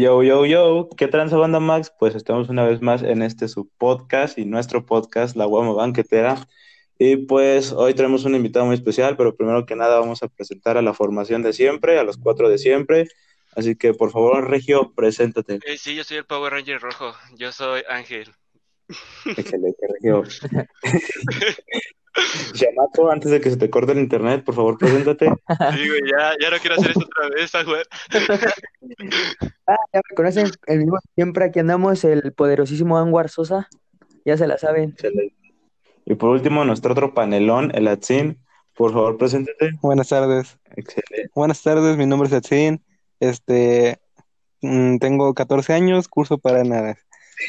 Yo, yo, yo, ¿qué transa banda Max? Pues estamos una vez más en este su podcast y nuestro podcast, La Guama Banquetera. Y pues hoy tenemos un invitado muy especial, pero primero que nada vamos a presentar a la formación de siempre, a los cuatro de siempre. Así que por favor, Regio, preséntate. Eh, sí, yo soy el Power Ranger rojo, yo soy Ángel. Excelente, Regio. Yamato, antes de que se te corte el internet, por favor, preséntate. Sí, güey, ya, ya no quiero hacer esto otra vez, güey. Ah, ya me conocen, el mismo siempre aquí andamos, el poderosísimo Anwar Sosa, ya se la saben. Excelente. Y por último, nuestro otro panelón, el Atsin. Por favor, preséntate. Buenas tardes. Excelente. Buenas tardes, mi nombre es Atsin. Este, mm, tengo 14 años, curso para nada.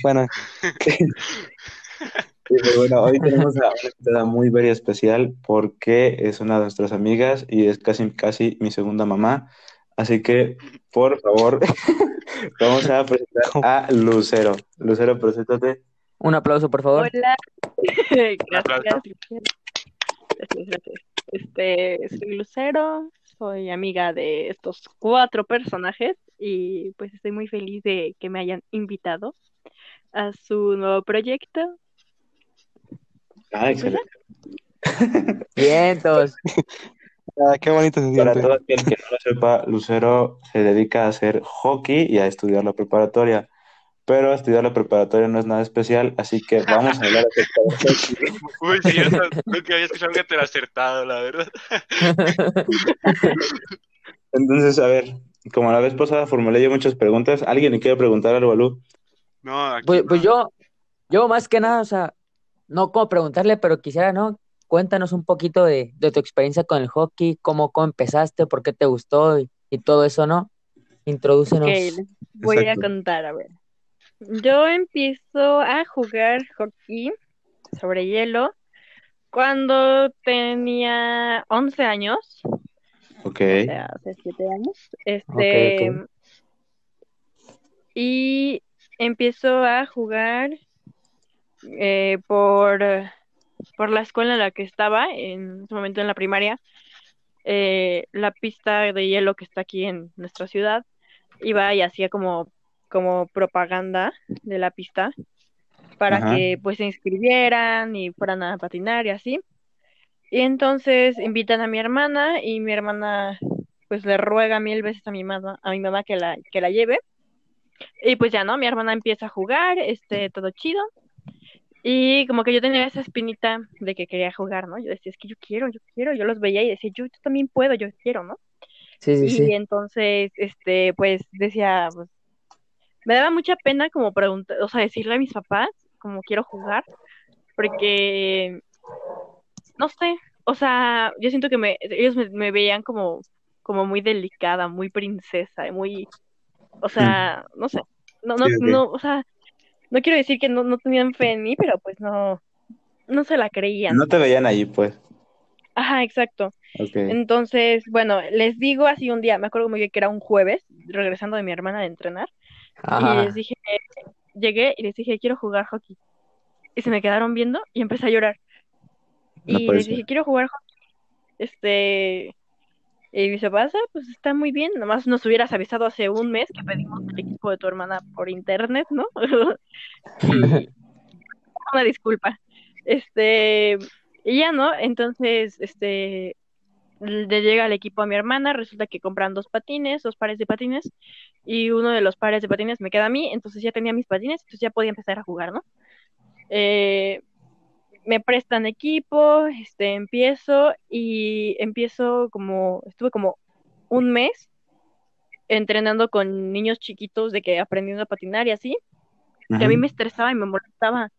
Bueno, Bueno, hoy tenemos a una invitada muy very especial porque es una de nuestras amigas y es casi, casi mi segunda mamá. Así que, por favor, vamos a presentar a Lucero. Lucero, preséntate. Un aplauso, por favor. Hola. gracias, gracias. Gracias, gracias. Este, soy Lucero, soy amiga de estos cuatro personajes y pues estoy muy feliz de que me hayan invitado a su nuevo proyecto. Ah, excelente. Vientos. ah, qué bonito se Para todo aquel que no lo sepa, Lucero se dedica a hacer hockey y a estudiar la preparatoria. Pero estudiar la preparatoria no es nada especial, así que vamos a hablar acerca de hockey. Uy, sí, yo nunca había escuchado que te lo acertado, la verdad. Entonces, a ver, como la vez pasada formulé yo muchas preguntas, ¿alguien le quiere preguntar algo a Lu? No, aquí Pues, no. pues yo, yo más que nada, o sea, no como preguntarle, pero quisiera, ¿no? Cuéntanos un poquito de, de tu experiencia con el hockey, cómo, cómo empezaste, por qué te gustó y, y todo eso, ¿no? Introdúcenos. Ok, les voy a contar, a ver. Yo empiezo a jugar hockey sobre hielo cuando tenía 11 años, Ok, o sea, hace 7 años. Este, y empiezo a jugar eh, por, por la escuela en la que estaba, en ese momento en la primaria, eh, la pista de hielo que está aquí en nuestra ciudad, iba y hacía como, como propaganda de la pista para Ajá. que pues se inscribieran y fueran a patinar y así. Y entonces invitan a mi hermana y mi hermana pues le ruega mil veces a mi mamá, a mi mamá que la, que la lleve. Y pues ya no, mi hermana empieza a jugar, este, todo chido. Y como que yo tenía esa espinita de que quería jugar, ¿no? Yo decía, es que yo quiero, yo quiero. Yo los veía y decía, yo, yo también puedo, yo quiero, ¿no? Sí, sí, Y sí. entonces, este, pues decía, pues, me daba mucha pena como preguntar, o sea, decirle a mis papás como quiero jugar, porque, no sé, o sea, yo siento que me, ellos me, me veían como, como muy delicada, muy princesa, muy, o sea, no sé, no, no, Sí, no, o sea, no quiero decir que no, no tenían fe en mí, pero pues no, no se la creían. no te veían ahí, pues. Ajá, exacto. Ok, Entonces, bueno, les digo así un día, me acuerdo muy bien que era un jueves, regresando de mi hermana de entrenar, y Ajá. les dije, llegué y les dije, quiero jugar hockey. Y se me quedaron viendo y empecé a llorar. No Y les ser. dije, quiero jugar hockey. Este, y mis papás, "Ah, pues está muy bien, nomás nos hubieras avisado hace un mes que pedimos el equipo de tu hermana por internet, ¿no? una disculpa. Este, y ya, ¿no? Entonces, este, le llega el equipo a mi hermana, resulta que compran dos patines, dos pares de patines, y uno de los pares de patines me queda a mí, entonces ya tenía mis patines, entonces ya podía empezar a jugar, ¿no? Eh, me prestan equipo, este, empiezo y empiezo como, estuve como un mes entrenando con niños chiquitos de que aprendiendo a patinar y así, que a mí me estresaba y me molestaba,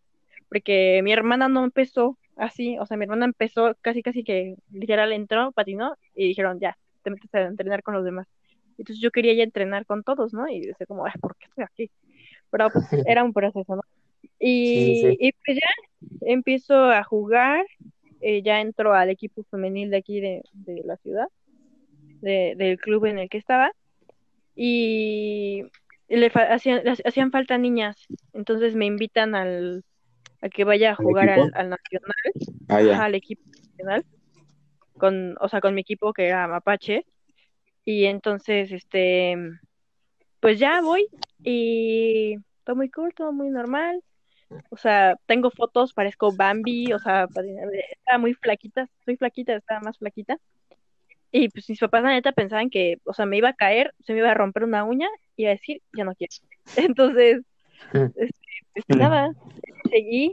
porque mi hermana no empezó así, o sea, mi hermana empezó casi casi que literal entró, patinó y dijeron, ya, te metes a entrenar con los demás. Entonces yo quería ya entrenar con todos, ¿no? Y decía como, ay, ¿por qué estoy aquí? Pero pues era un proceso, ¿no? Y, Sí, sí, sí. y pues ya empiezo a jugar, eh, ya entro al equipo femenil de aquí de, de la ciudad, de- del club en el que estaba, y le fa- hacían, le hacían falta niñas, entonces me invitan al, a que vaya a ¿Al jugar al, al nacional, Ah, al equipo nacional, con, o sea, con mi equipo que era Mapache, y entonces, este, pues ya voy y todo muy cool, todo muy normal. O sea, tengo fotos, parezco Bambi, o sea, estaba muy flaquita, soy flaquita, estaba más flaquita. Y pues mis papás, la neta, pensaban que, o sea, me iba a caer, se me iba a romper una uña y a decir, ya no quiero. Entonces, este, pues nada, seguí.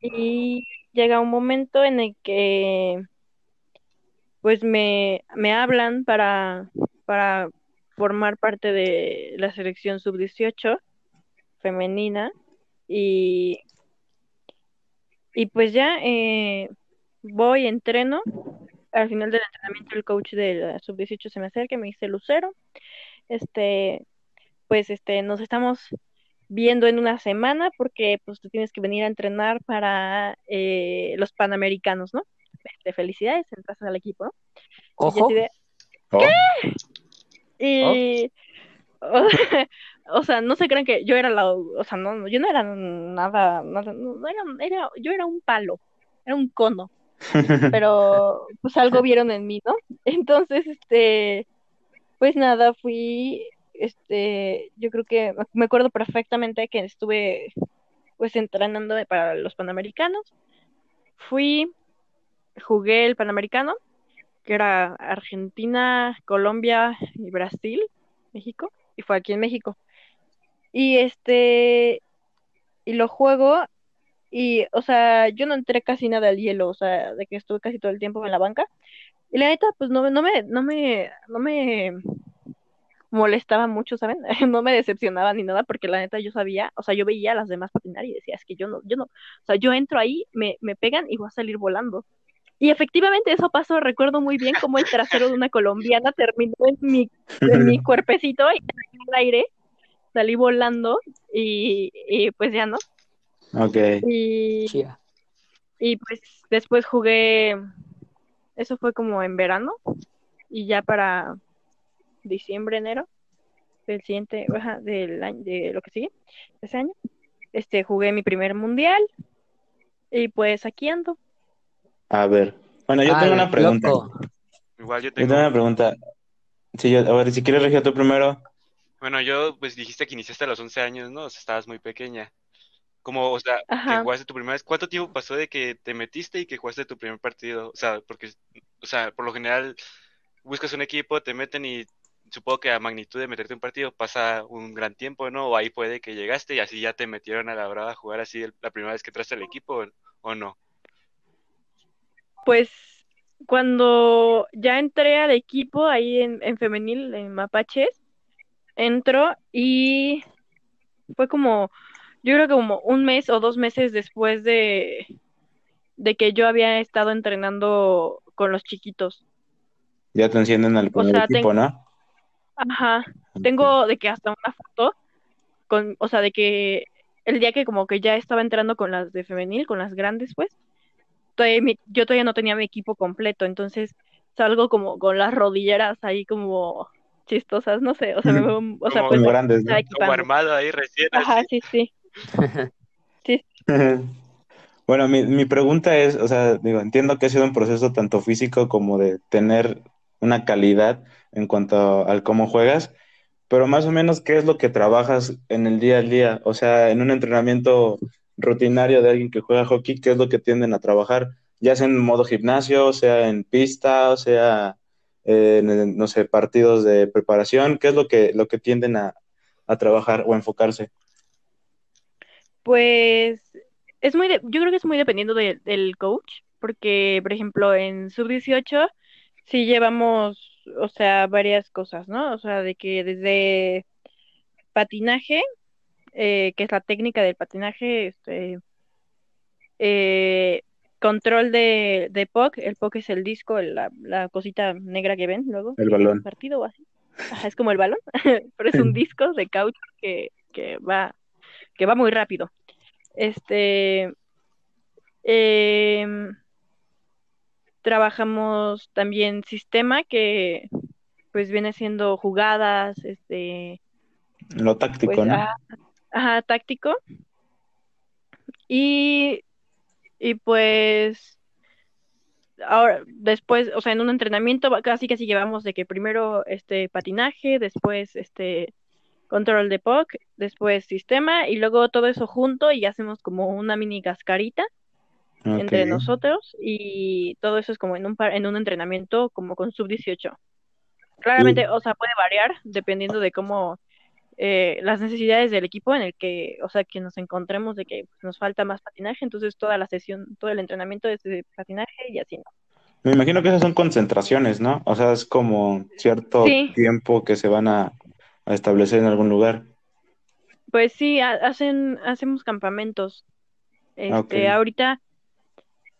Y llega un momento en el que, pues me, me hablan para, para formar parte de la selección sub-18 femenina y, y pues ya eh, voy, entreno. Al final del entrenamiento el coach de la sub-18 se me acerca y me dice, Lucero, este, pues este, nos estamos viendo en una semana porque pues tú tienes que venir a entrenar para eh, los Panamericanos, ¿no? De felicidades, entras al equipo, ¿no? Ojo. Y, de, Oh, y o sea, no se crean que yo era la, o sea, no, yo no era nada, nada no era, era, yo era un palo, era un cono, pero pues algo vieron en mí, ¿no? Entonces, este, pues nada, fui, este, yo creo que me acuerdo perfectamente que estuve, pues, entrenando para los Panamericanos. Fui, jugué el Panamericano, que era Argentina, Colombia y Brasil, México, y fue aquí en México. Y este, y lo juego, y, o sea, yo no entré casi nada al hielo, o sea, de que estuve casi todo el tiempo en la banca. Y la neta, pues no, no me, no me, no me molestaba mucho, ¿saben? No me decepcionaba ni nada, porque la neta yo sabía, o sea, yo veía a las demás patinar y decía, es que yo no, yo no, o sea, yo entro ahí, me, me pegan y voy a salir volando. Y efectivamente eso pasó, recuerdo muy bien cómo el trasero de una colombiana terminó en mi, en mi cuerpecito y en el aire, salí volando y, y pues ya no. ok. Y, y pues después jugué, eso fue como en verano, y ya para diciembre, enero del siguiente, ajá, del año, de lo que sigue, ese año, este, jugué mi primer mundial, y pues aquí ando. A ver. Bueno, yo tengo una pregunta. loco. Igual yo Yo tengo. tengo una pregunta. Sí, yo, a ver, si quieres, Regio, tú primero. Bueno, yo, pues dijiste que iniciaste a los 11 años, ¿no? O sea, estabas muy pequeña. Como, o sea, que jugaste tu primera vez. ¿Cuánto tiempo pasó de que te metiste y que jugaste tu primer partido? O sea, porque, o sea, por lo general buscas un equipo, te meten y supongo que a magnitud de meterte un partido pasa un gran tiempo, ¿no? O ahí puede que llegaste y así ya te metieron a la brava a jugar así la primera vez que entraste al equipo, ¿o, o no? Pues cuando ya entré al equipo ahí en, en femenil, en Mapaches, entro y fue como, yo creo que como un mes o dos meses después de, de que yo había estado entrenando con los chiquitos. Ya te encienden al primer sea, equipo, ¿no? Ajá, tengo de que hasta una foto con, o sea, de que el día que como que ya estaba entrando con las de femenil, con las grandes, pues, todavía mi- yo todavía no tenía mi equipo completo, entonces salgo como con las rodilleras ahí como chistosas, no sé, o sea, me veo, o sea, Como- pues grandes, ¿no? Como armado ahí recién Ajá, así. sí, sí. Bueno, mi, mi pregunta es, o sea, digo, entiendo que ha sido un proceso tanto físico como de tener una calidad en cuanto al cómo juegas, pero más o menos, ¿qué es lo que trabajas en el día a día? O sea, en un entrenamiento rutinario de alguien que juega hockey, ¿qué es lo que tienden a trabajar? Ya sea en modo gimnasio, sea en pista, o sea eh, no sé, partidos de preparación, ¿qué es lo que, lo que tienden a, a trabajar o enfocarse? Pues es muy, de- yo creo que es muy dependiendo de- del coach, porque, por ejemplo, en sub-18 sí llevamos, o sea, varias cosas, ¿no? O sea, de que desde patinaje, eh, que es la técnica del patinaje, este, eh, control de, de puck, el puck es el disco, el- la, la cosita negra que ven luego, El balón. partido o así. Ajá, es como el balón, pero es un disco de caucho que, que va, que va muy rápido. Este, em, trabajamos también sistema que pues viene siendo jugadas, este, Lo táctico, pues, ¿no? ajá, ajá, táctico. Y, y pues ahora, después, o sea, en un entrenamiento casi casi llevamos de que primero este patinaje, después este control de POC, después sistema y luego todo eso junto y hacemos como una mini cascarita entre nosotros y todo eso es como en un par- en un entrenamiento como con sub 18. Claramente, o sea, puede variar dependiendo de cómo eh, las necesidades del equipo en el que, o sea, que nos encontremos de que pues, nos falta más patinaje, entonces toda la sesión, todo el entrenamiento es de patinaje y así, ¿no? Me imagino que esas son concentraciones, ¿no? O sea, es como cierto Sí. tiempo que se van a, a establecer en algún lugar. Pues sí, ha- hacen, hacemos campamentos. Este, Ok. ahorita,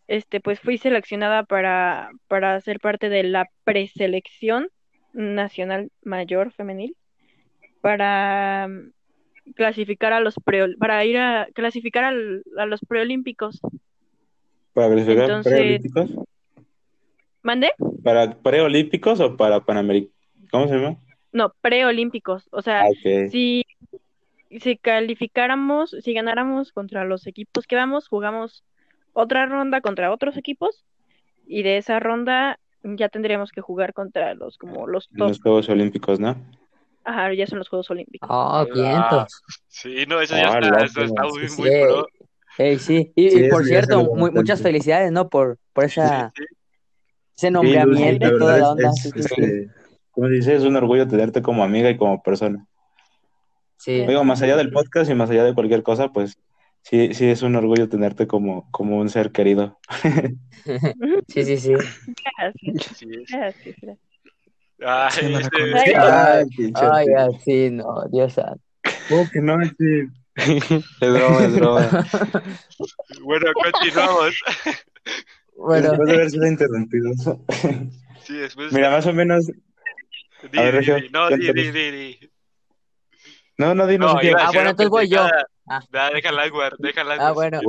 este, pues fui seleccionada para, para ser parte de la preselección nacional mayor femenil para mm, clasificar a los pre, para ir a clasificar al- a los preolímpicos. ¿Para clasificar Entonces- preolímpicos? ¿Mande? ¿Para preolímpicos o para panamericanos? ¿Cómo se llama? No, preolímpicos. O sea, Ah, si, si calificáramos, si ganáramos contra los equipos que vamos, jugamos otra ronda contra otros equipos y de esa ronda ya tendríamos que jugar contra los como los top. los Juegos Olímpicos, ¿no? Ajá, ya son los Juegos Olímpicos. Oh, vientos. Sí, no, eso ya Ah, está, eso está muy, Sí, muy sí. pro. Sí. Y, Sí, y por cierto, muy- muchas felicidades, ¿no? Por, por esa, Sí, sí. ese nombramiento y toda la onda. es, Sí, sí, sí. este, ¿cómo se dice? Es un orgullo tenerte como amiga y como persona. Sí. Digo, más allá del podcast y más allá de cualquier cosa, pues sí, sí es un orgullo tenerte como, como un ser querido. Sí, sí, sí. Gracias, gracias, gracias. Ay, Sí, este-. Ay, Ay, así, no, Dios santo. ¿Cómo que no? Sí. Es broma, es broma. Bueno, continuamos. Bueno, Después de haber sido interrumpido. Sí, después. Mira, más o menos. Di, ver, di, di. No, di, di, di, di. No, no, dinos No, Ah, bueno, entonces voy yo. Ah. Da, déjala aguar, déjala ah, bueno.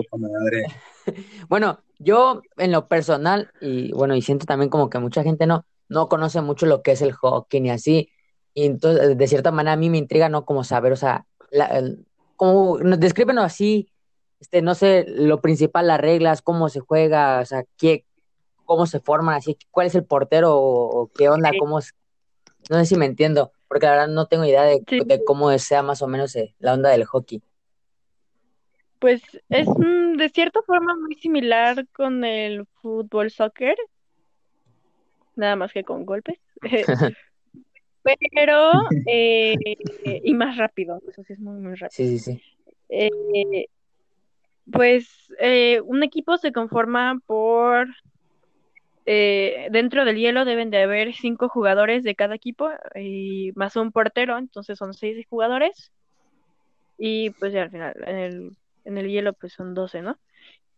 Bueno, yo en lo personal, y bueno, y siento también como que mucha gente no, no conoce mucho lo que es el hockey ni así. Y entonces, de cierta manera, a mí me intriga, ¿no? Como saber, o sea, la, el- como, nos- descríbenos así, este, no sé, lo principal, las reglas, cómo se juega, o sea, qué, cómo se forman, así, cuál es el portero o, o qué onda, cómo es, no sé si me entiendo, porque la verdad no tengo idea de, Sí. de cómo sea más o menos eh, la onda del hockey. Pues es mm, de cierta forma muy similar con el fútbol soccer, nada más que con golpes. Pero, eh, y más rápido, eso sí es muy, muy rápido. Sí, sí, sí. Eh, pues eh, un equipo se conforma por, eh, dentro del hielo deben de haber cinco jugadores de cada equipo y más un portero, entonces son seis jugadores y pues ya al final en el, en el hielo pues son doce, ¿no?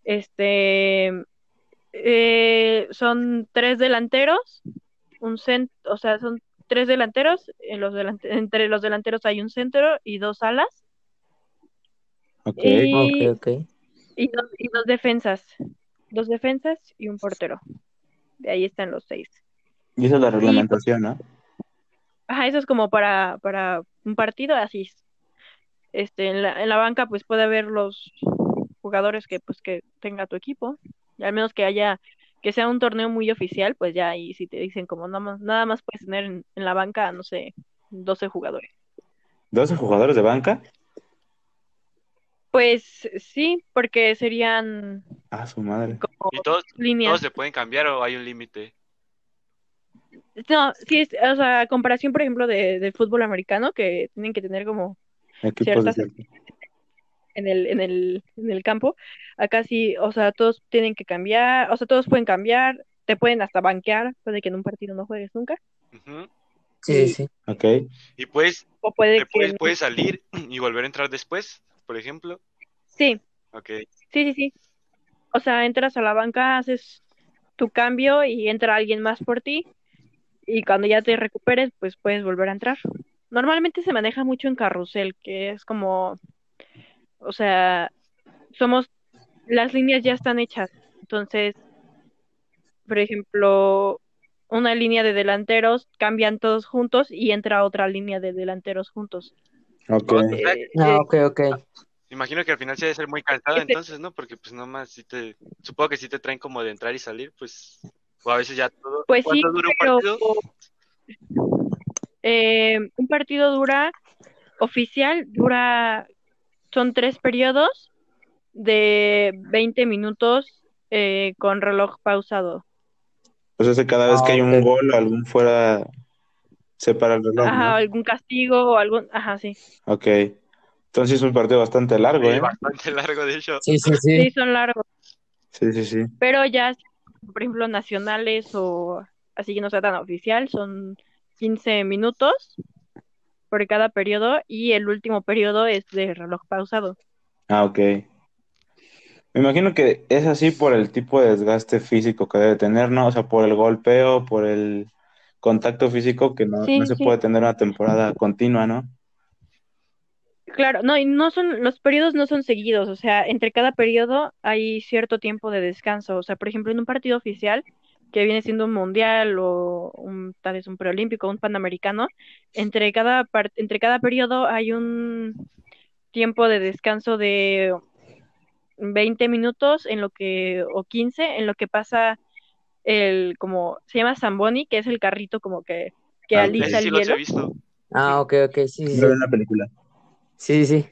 Este, eh, son tres delanteros, un cent, o sea, son tres delanteros, en los delante- entre los delanteros hay un centro y dos alas. Ok. Y, Ok, ok. y dos, y dos defensas. Dos defensas y un portero. De ahí están los seis. Y esa es la reglamentación, ¿no? Ajá, eso es como para, para un partido, así es. Este, en la, en la banca, pues puede haber los jugadores que, pues, que tenga tu equipo. Al menos que haya, que sea un torneo muy oficial, pues ya ahí si te dicen como nada más, nada más puedes tener en, en la banca, no sé, 12 jugadores. ¿12 jugadores de banca? Pues sí, porque serían Ah, su madre. como ¿Y todos, líneas. todos se pueden cambiar o hay un límite? No, sí, es, o sea, a comparación, por ejemplo, de, del fútbol americano, que tienen que tener como Equipos de Ciertas-. En el, en el, en el campo, acá sí, o sea, todos tienen que cambiar, o sea, todos pueden cambiar, te pueden hasta banquear, puede que en un partido no juegues nunca, Ujú. Sí, sí, sí. Ok. Y puedes, o puede te que, puedes, puedes salir y volver a entrar después, por ejemplo. sí, Ok. sí, sí, sí, o sea, entras a la banca, haces tu cambio y entra alguien más por ti, y cuando ya te recuperes, pues puedes volver a entrar. Normalmente se maneja mucho en carrusel, que es como, o sea, somos, las líneas ya están hechas, entonces, por ejemplo, una línea de delanteros cambian todos juntos y entra otra línea de delanteros juntos. Ok. Eh, No, eh, ok, ok. Imagino que al final sí debe ser muy cansado Este- entonces, ¿no? Porque pues nomás si te, supongo que si te traen como de entrar y salir, pues O a veces ya todo. Pues sí, ¿Cuánto dura un pero partido? eh, un partido dura, oficial, dura, son tres periodos de 20 minutos eh, con reloj pausado. Pues ese cada vez Ah, que hay un ok. gol o algún fuera, se para el reloj, Ajá, ¿no? algún castigo o algún, ajá, sí. Ok. Entonces es un partido bastante largo, Sí, ¿eh? bastante largo, de hecho. Sí, sí, Sí, sí. son largos, Sí, sí, sí. pero ya, por ejemplo, nacionales o así que no sea tan oficial, son 15 minutos por cada periodo y el último periodo es de reloj pausado. Ah, ok. Me imagino que es así por el tipo de desgaste físico que debe tener, ¿no? O sea, por el golpeo, por el contacto físico que no, Sí, no se sí. puede tener una temporada continua, ¿no? Claro, no, y no son, los periodos no son seguidos, o sea, entre cada periodo hay cierto tiempo de descanso, o sea, por ejemplo, en un partido oficial que viene siendo un mundial o un, tal vez un preolímpico, un panamericano, entre cada par- entre cada periodo hay un tiempo de descanso de 20 minutos en lo que, o 15, en lo que pasa el, como, se llama Zamboni, que es el carrito como que, que Ah, alisa el he hielo. visto. Ah, ok, ok, sí, sí, sí. Lo en la película. Sí, sí.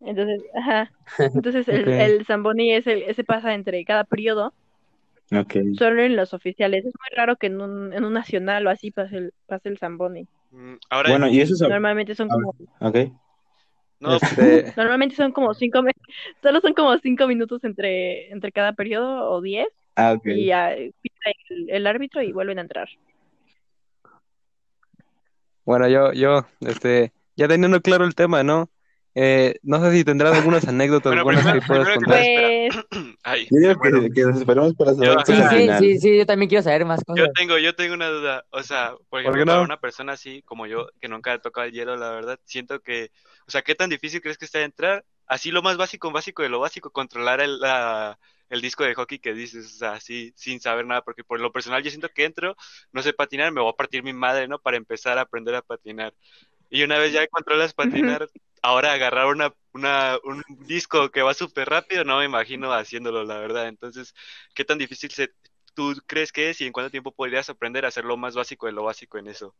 Entonces, ajá. Entonces el, el Zamboni es el, ese pasa entre cada periodo, Solo en los oficiales. Es muy raro que en un, en un nacional o así pase el, pase el Zamboni. Mm, Ahora, Bueno, y eso es... Normalmente son como, Ok. no, Este, normalmente son como cinco, me- solo son como cinco minutos entre, entre cada periodo o diez Ah, ok. y ya pita el, el árbitro y vuelven a entrar. bueno, yo, yo, este, ya teniendo claro el tema, ¿no? Eh, no sé si tendrás algunas anécdotas Bueno, buenas primero- que puedas primero contar. Pues, ay, Yo digo bueno, que, que nos esperemos para saber Yo- Sí, sí, final. sí, sí, yo también quiero saber más cosas. Yo tengo, yo tengo una duda, o sea, por ejemplo, qué no? para una persona así como yo, que nunca ha tocado el hielo, la verdad, siento que, o sea, ¿qué tan difícil crees que está de entrar? Así lo más básico, básico de lo básico, controlar el, la- el disco de hockey que dices, o sea, así, sin saber nada, porque por lo personal yo siento que entro, no sé patinar, me voy a partir mi madre, ¿no? Para empezar a aprender a patinar. Y una vez ya controlas patinar, ahora agarrar una, una, un disco que va súper rápido, no me imagino haciéndolo, la verdad. Entonces, ¿qué tan difícil se, tú crees que es y en cuánto tiempo podrías aprender a hacer lo más básico de lo básico en eso?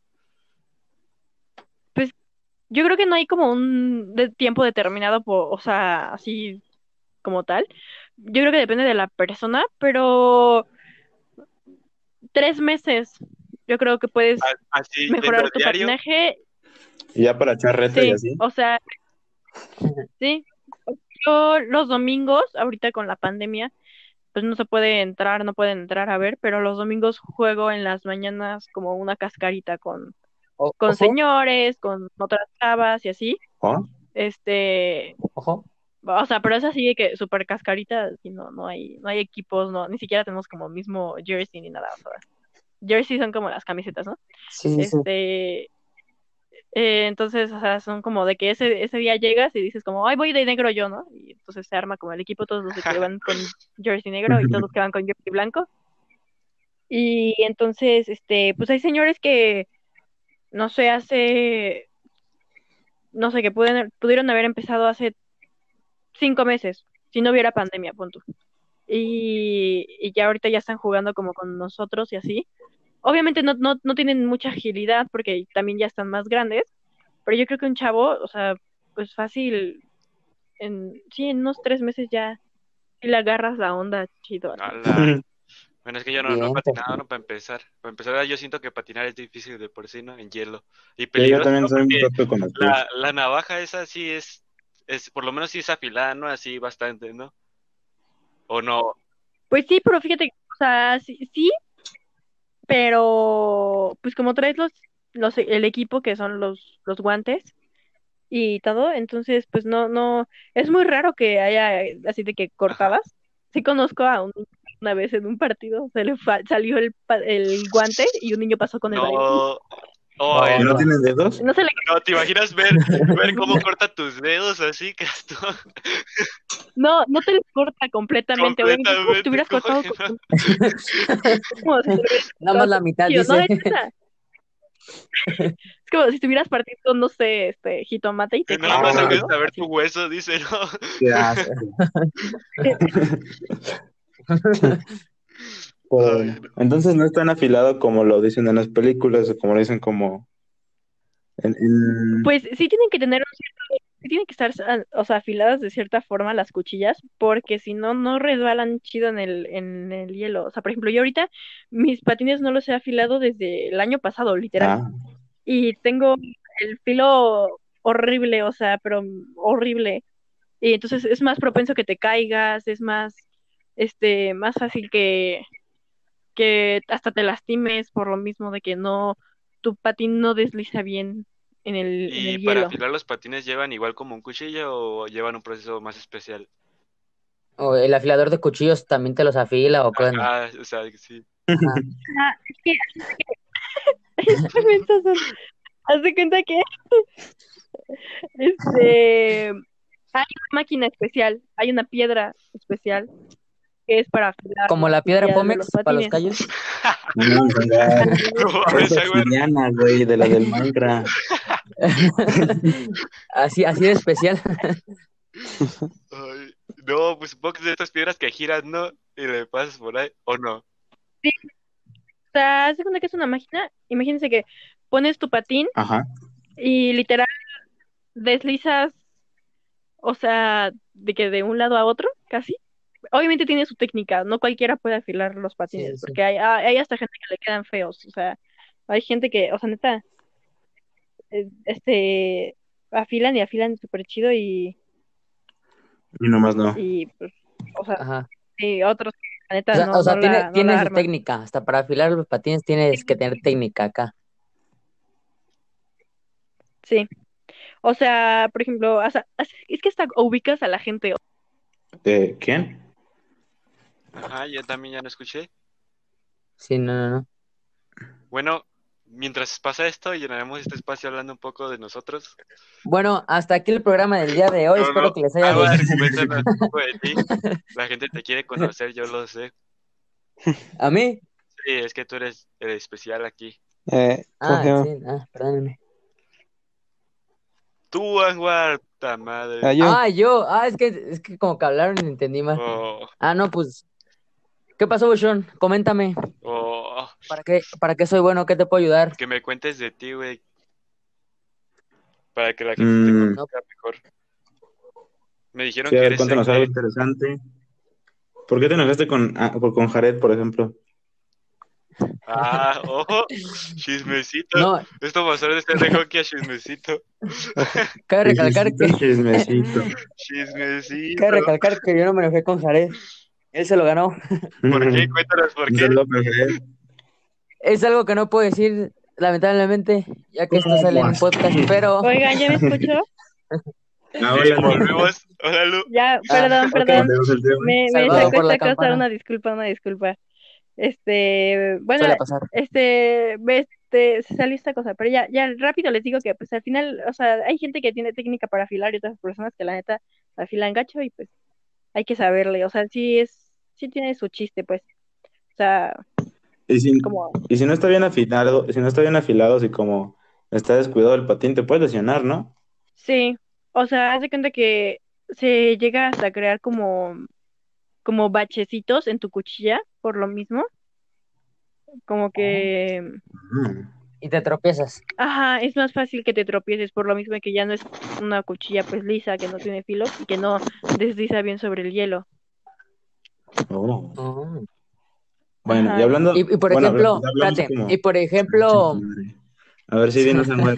yo creo que no hay como un de- tiempo determinado, o sea, así como tal. Yo creo que depende de la persona, pero tres meses, yo creo que puedes Así, mejorar tu diario, patinaje. Y ya para echar reto y Sí, así. o sea, sí. Yo los domingos, ahorita con la pandemia, pues no se puede entrar, no pueden entrar a ver, pero los domingos juego en las mañanas como una cascarita con, O- con ojo, señores, con otras chavas y así. ¿Oh? Este, ojo. o sea, pero es así de que super cascarita, y no, no hay, no hay equipos, no, ni siquiera tenemos como mismo jersey ni nada, o sea, jersey son como las camisetas, ¿no? Sí, sí, sí. Eh, entonces, o sea, son como de que ese, ese día llegas y dices como, ay, voy de negro yo, ¿no? Y entonces se arma como el equipo, todos los que van con jersey negro y todos los que van con jersey blanco. Y entonces, este, pues hay señores que, no sé, hace, no sé, que pudieron, pudieron haber empezado hace cinco meses, si no hubiera pandemia, punto. Y, y ya ahorita ya están jugando como con nosotros y así. Obviamente no, no, no tienen mucha agilidad porque también ya están más grandes, pero yo creo que un chavo, o sea, pues fácil, en, sí, en unos tres meses ya sí le agarras la onda chido. ala. Bueno, es que yo no, no he Bien, patinado, no, para empezar. Para empezar, yo siento que patinar es difícil de por sí, ¿no? En hielo. Y Sí, yo peligroso, también ¿no? soy un la, la navaja esa sí es, es, por lo menos sí es afilada, ¿no? Así bastante, ¿no? O no. Pues sí, pero fíjate, o sea, sí, sí, pero pues como traes los, los, el equipo que son los, los guantes y todo, entonces pues no, no, es muy raro que haya así de que cortadas. Sí conozco a un una vez en un partido, se le fa- salió el, el guante y un niño pasó con el balón. No. Oh, ¿Y eh, no tienen dedos? No se le, no, ¿te imaginas ver, ver cómo corta tus dedos así, Gastón? no, no te lo corta completamente, es como si te hubieras Completamente, cortado ¿cómo con- como si te hubieras Nada más la mitad, Tío, dice. Es como si estuvieras partiendo, no sé, este, jitomate y te Nada más ver Así. tu hueso, dice, ¿no? Entonces no es tan afilado como lo dicen en las películas, o como lo dicen como en, en- Pues sí tienen que tener un cierto, sí tienen que estar, ah, o sea, afiladas de cierta forma las cuchillas, porque si no, no resbalan chido en el, en el hielo. O sea, por ejemplo, yo ahorita mis patines no los he afilado desde el año pasado, literal. Ah, Y tengo el filo horrible, o sea, pero horrible. Y entonces es más propenso que te caigas, es más, este, más fácil que, que hasta te lastimes por lo mismo de que no, tu patín no desliza bien en el, en ¿Y el para hielo. afilar los patines llevan igual como un cuchillo o llevan un proceso más especial? O el afilador de cuchillos también te los afila o? Ah, o sea, sí. Ah, es que. Haz de cuenta que este hay una máquina especial, hay una piedra especial que es para afilar Como la piedra Pómex los para los callos. no, güey. de la del Minecraft. Así, así de especial. Ay, No, pues supongo que es de estas piedras que giran, ¿no? Y le pasas por ahí, ¿o no? O sea, de cuenta que es una máquina. Imagínense que pones tu patín Ajá. y literal deslizas, o sea, de que de un lado a otro, casi. Obviamente tiene su técnica, no cualquiera puede afilar los patines, Sí, sí. porque hay, hay hasta gente que le quedan feos, o sea, hay gente que, o sea, neta, eh, este, afilan y afilan súper chido y, Y nomás no. y, pues, o sea, Ajá. y otros que la neta O sea, no, o sea, no tiene, la, no tiene la su técnica. Hasta para afilar los patines tienes que tener técnica acá. Sí. O sea, por ejemplo, o sea, es que hasta ubicas a la gente. ¿De quién? Ajá, yo también ya no escuché. Sí, no, no, no. Bueno, mientras pasa esto, llenaremos este espacio hablando un poco de nosotros. Bueno, hasta aquí el programa del día de hoy. No, Espero no, que les haya a ver, gustado. cuéntanos un poco de ti. La gente te quiere conocer, yo lo sé. ¿A mí? Sí, es que tú eres el especial aquí. Eh, ¿cómo Ah, sí, ah, perdónenme. Tú, ta madre. Ah, yo. Ah, yo. Ah, es que, es que como que hablaron y entendí mal. Oh, Ah, no, pues. ¿Qué pasó, Bushon? Coméntame. oh, ¿Para qué, ¿Para qué soy bueno? ¿Qué te puedo ayudar? que me cuentes de ti, güey. Para que la gente Mm. te conozca mejor. Me dijeron Sí, a que ver, eres cuéntanos algo interesante. ¿Por qué te enojaste con, ah, con Jared, por ejemplo? Ah, ojo, chismecito. No, Esto pasó de este de hockey a chismecito. cabe recalcar que, Chismecito. Chismecito. cabe recalcar que yo no me enojé con Jared. Él se lo ganó. ¿Por qué? Cuéntanos por qué. Jared. Es algo que no puedo decir, lamentablemente, ya que esto sale en un podcast, pero Oigan, ¿ya me escuchó? Ah, Sí, hola, volvemos. Hola, Lu. Ya, perdón, ok. perdón. Tema. Me, me sacó esta cosa, campana. una disculpa, una disculpa. Este, bueno, este, este, se salió esta cosa, pero ya, ya rápido les digo que pues al final, o sea, hay gente que tiene técnica para afilar y otras personas que la neta afilan gacho y pues hay que saberle, o sea, sí es, sí tiene su chiste, pues. O sea, Y si, como, y si no está bien afilado, si no está bien afilado, si como está descuidado el patín, te puedes lesionar, ¿no? sí, o sea, haz de cuenta que se llega hasta crear como, como bachecitos en tu cuchilla, por lo mismo. Como que. Y te tropiezas. ajá, es más fácil que te tropieces por lo mismo que ya no es una cuchilla pues lisa, que no tiene filo y que no desliza bien sobre el hielo. Oh. Oh. Bueno, Ajá. y hablando. Y, y por bueno, ejemplo, espérate, como- y por ejemplo, A ver si vienes a no,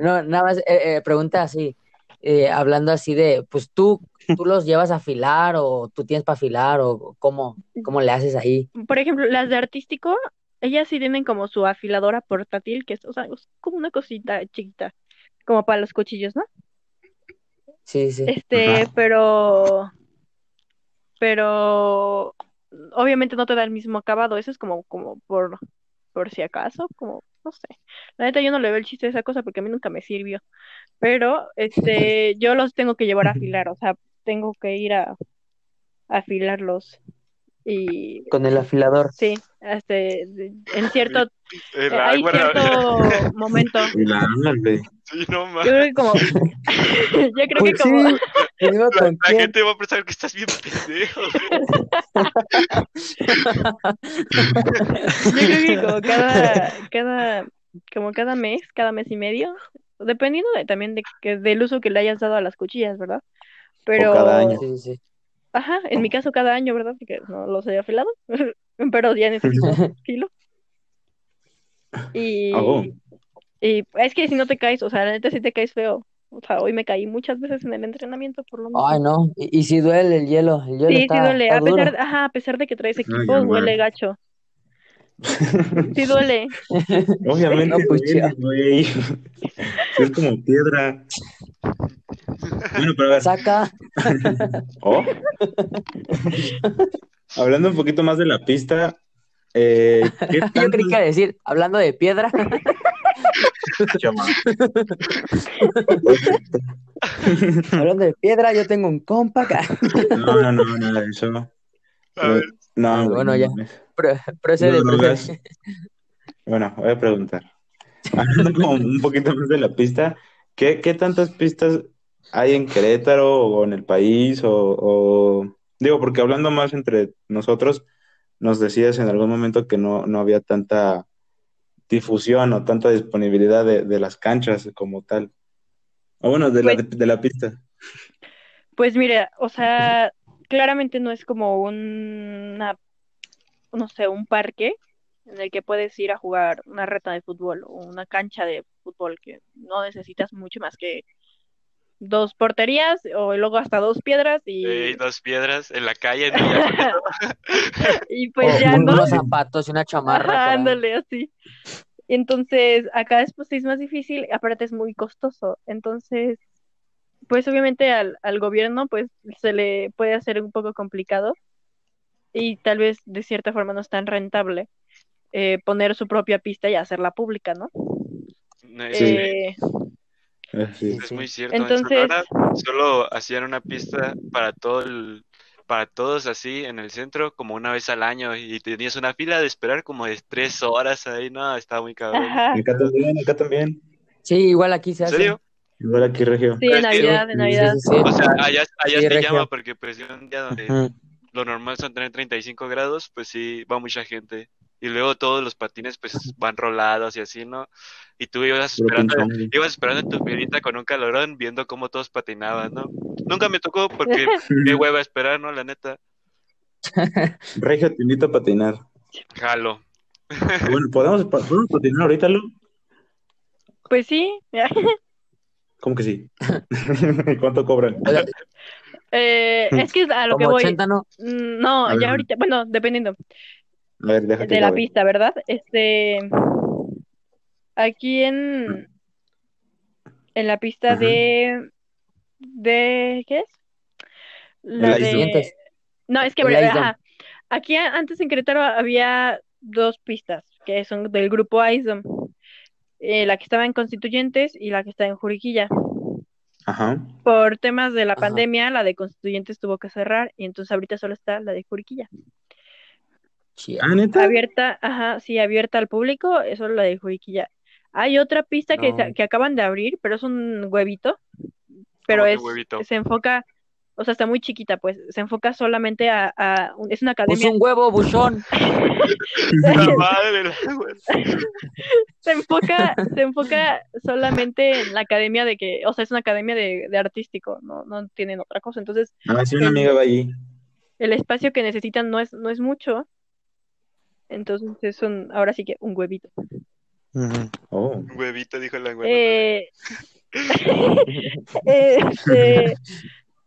no, nada más, eh, eh, pregunta así, eh, hablando así de, pues tú, tú los llevas a afilar o tú tienes para afilar o cómo, cómo le haces ahí. Por ejemplo, las de artístico, ellas sí tienen como su afiladora portátil, que es, o sea, es como una cosita chiquita, como para los cuchillos, ¿no? Sí, sí. Este, Ajá. pero, pero obviamente no te da el mismo acabado, eso es como, como por, por si acaso, como, no sé. La neta yo no le veo el chiste de esa cosa porque a mí nunca me sirvió, pero este, yo los tengo que llevar a afilar, o sea, tengo que ir a, a afilarlos y Con el afilador. sí, este, en cierto, El eh, hay cierto momento. Sí, no Yo creo que como, yo creo que Pues como, sí, ¿Venimos La, con la quién? gente va a pensar que estás bien pendejo. Yo creo que como cada, cada, como cada mes, cada mes y medio, dependiendo de- también de, que- del uso que le hayas dado a las cuchillas, ¿verdad? Pero, cada año. Sí, sí, sí. ajá, en mi caso cada año, ¿verdad? Porque no los he afilado, pero ya necesito filo. Y, Oh. y es que si no te caes, o sea, la neta sí te caes feo. O sea, hoy me caí muchas veces en el entrenamiento por lo mismo. Ay, no. Y, y si duele el hielo. El hielo Sí, sí duele. está A pesar, duro. ajá, a pesar de que traes Ay, equipo, duele hermano. gacho. Sí duele. Obviamente, No, pues, duele, güey. Es como piedra. Bueno, pero a ver. Saca. Oh. Hablando un poquito más de la pista, eh, ¿qué Yo creí que decir, hablando de piedra. Hablando de piedra, yo tengo un compa acá. No, no, no, nada de eso. A ver, No, Ah, güey, bueno, no ya. Pro- procede, No, no, procede. Bueno, voy a preguntar. Hablando como un poquito más de la pista, ¿qué, qué tantas pistas hay en Querétaro o en el país? O, o- digo, porque hablando más entre nosotros, nos decías en algún momento que no, no había tanta difusión o tanta disponibilidad de, de las canchas como tal. O bueno, de la, Pues- de la pista. Pues mira, o sea, claramente no es como una, no sé, un parque en el que puedes ir a jugar una reta de fútbol o una cancha de fútbol que no necesitas mucho más que dos porterías o luego hasta dos piedras y, ey, dos piedras en la calle. y pues ya no. unos zapatos y una chamarra. Ajá, ándale, así. Entonces, acá después sí es más difícil, aparte es muy costoso. Entonces, pues obviamente al, al gobierno pues se le puede hacer un poco complicado y tal vez de cierta forma no es tan rentable eh, poner su propia pista y hacerla pública, ¿no? Es, Sí. Eh, Así. es muy cierto. Entonces- En Sonora solo hacían una pista para todo el, para todos así en el centro como una vez al año y tenías una fila de esperar como de tres horas ahí, no, estaba muy cabrón. ajá, Acá también, acá también. Sí, igual aquí se ¿En hace. serio? Igual aquí, Regio. sí, en Navidad, en Navidad. sí, sí. O sea, allá, allá Sí, se regio. llama porque pues en un día donde lo normal son tener 35 grados, pues sí, va mucha gente. Y luego todos los patines pues van rolados y así, ¿no? Y tú ibas esperando, ibas esperando en tu piedrita con un calorón viendo cómo todos patinaban, ¿no? Nunca me tocó porque qué hueva esperar, ¿no? La neta. Regio, te invito a patinar. Jalo. Bueno, ¿podemos, ¿podemos patinar ahorita, Lu? Pues sí, ¿Cómo que sí? ¿Cuánto cobran? Eh, es que a lo que voy, 80, ¿no? mm, no, A ver. ya ahorita, bueno, dependiendo. A ver, de la acabe. pista, ¿verdad? Este, aquí en, en la pista Ajá. de, de, ¿qué es? La de, no, es que, ajá. Aquí antes en Querétaro había dos pistas que son del grupo ISOM, eh, la que estaba en Constituyentes y la que está en Juriquilla. Ajá. Por temas de la Ajá. pandemia, la de Constituyentes tuvo que cerrar y entonces ahorita solo está la de Juriquilla. Ah, ¿neta? Abierta, ajá, sí, abierta al público, eso es la de Juriquilla. Hay otra pista que, se- que acaban de abrir, pero es un huevito, pero ¿Cómo que es, huevito? se enfoca, o sea, está muy chiquita, pues, se enfoca solamente a, es una academia, un huevo, buchón. La madre, la güey. se enfoca, se enfoca solamente en la academia de que, o sea, es una academia de, de artístico, no, no tienen otra cosa, entonces Ah, sí, una amiga va allí. el espacio que necesitan no es, no es mucho, entonces es un, ahora sí que un huevito. Oh. Un huevito, dijo la güey. Eh, este,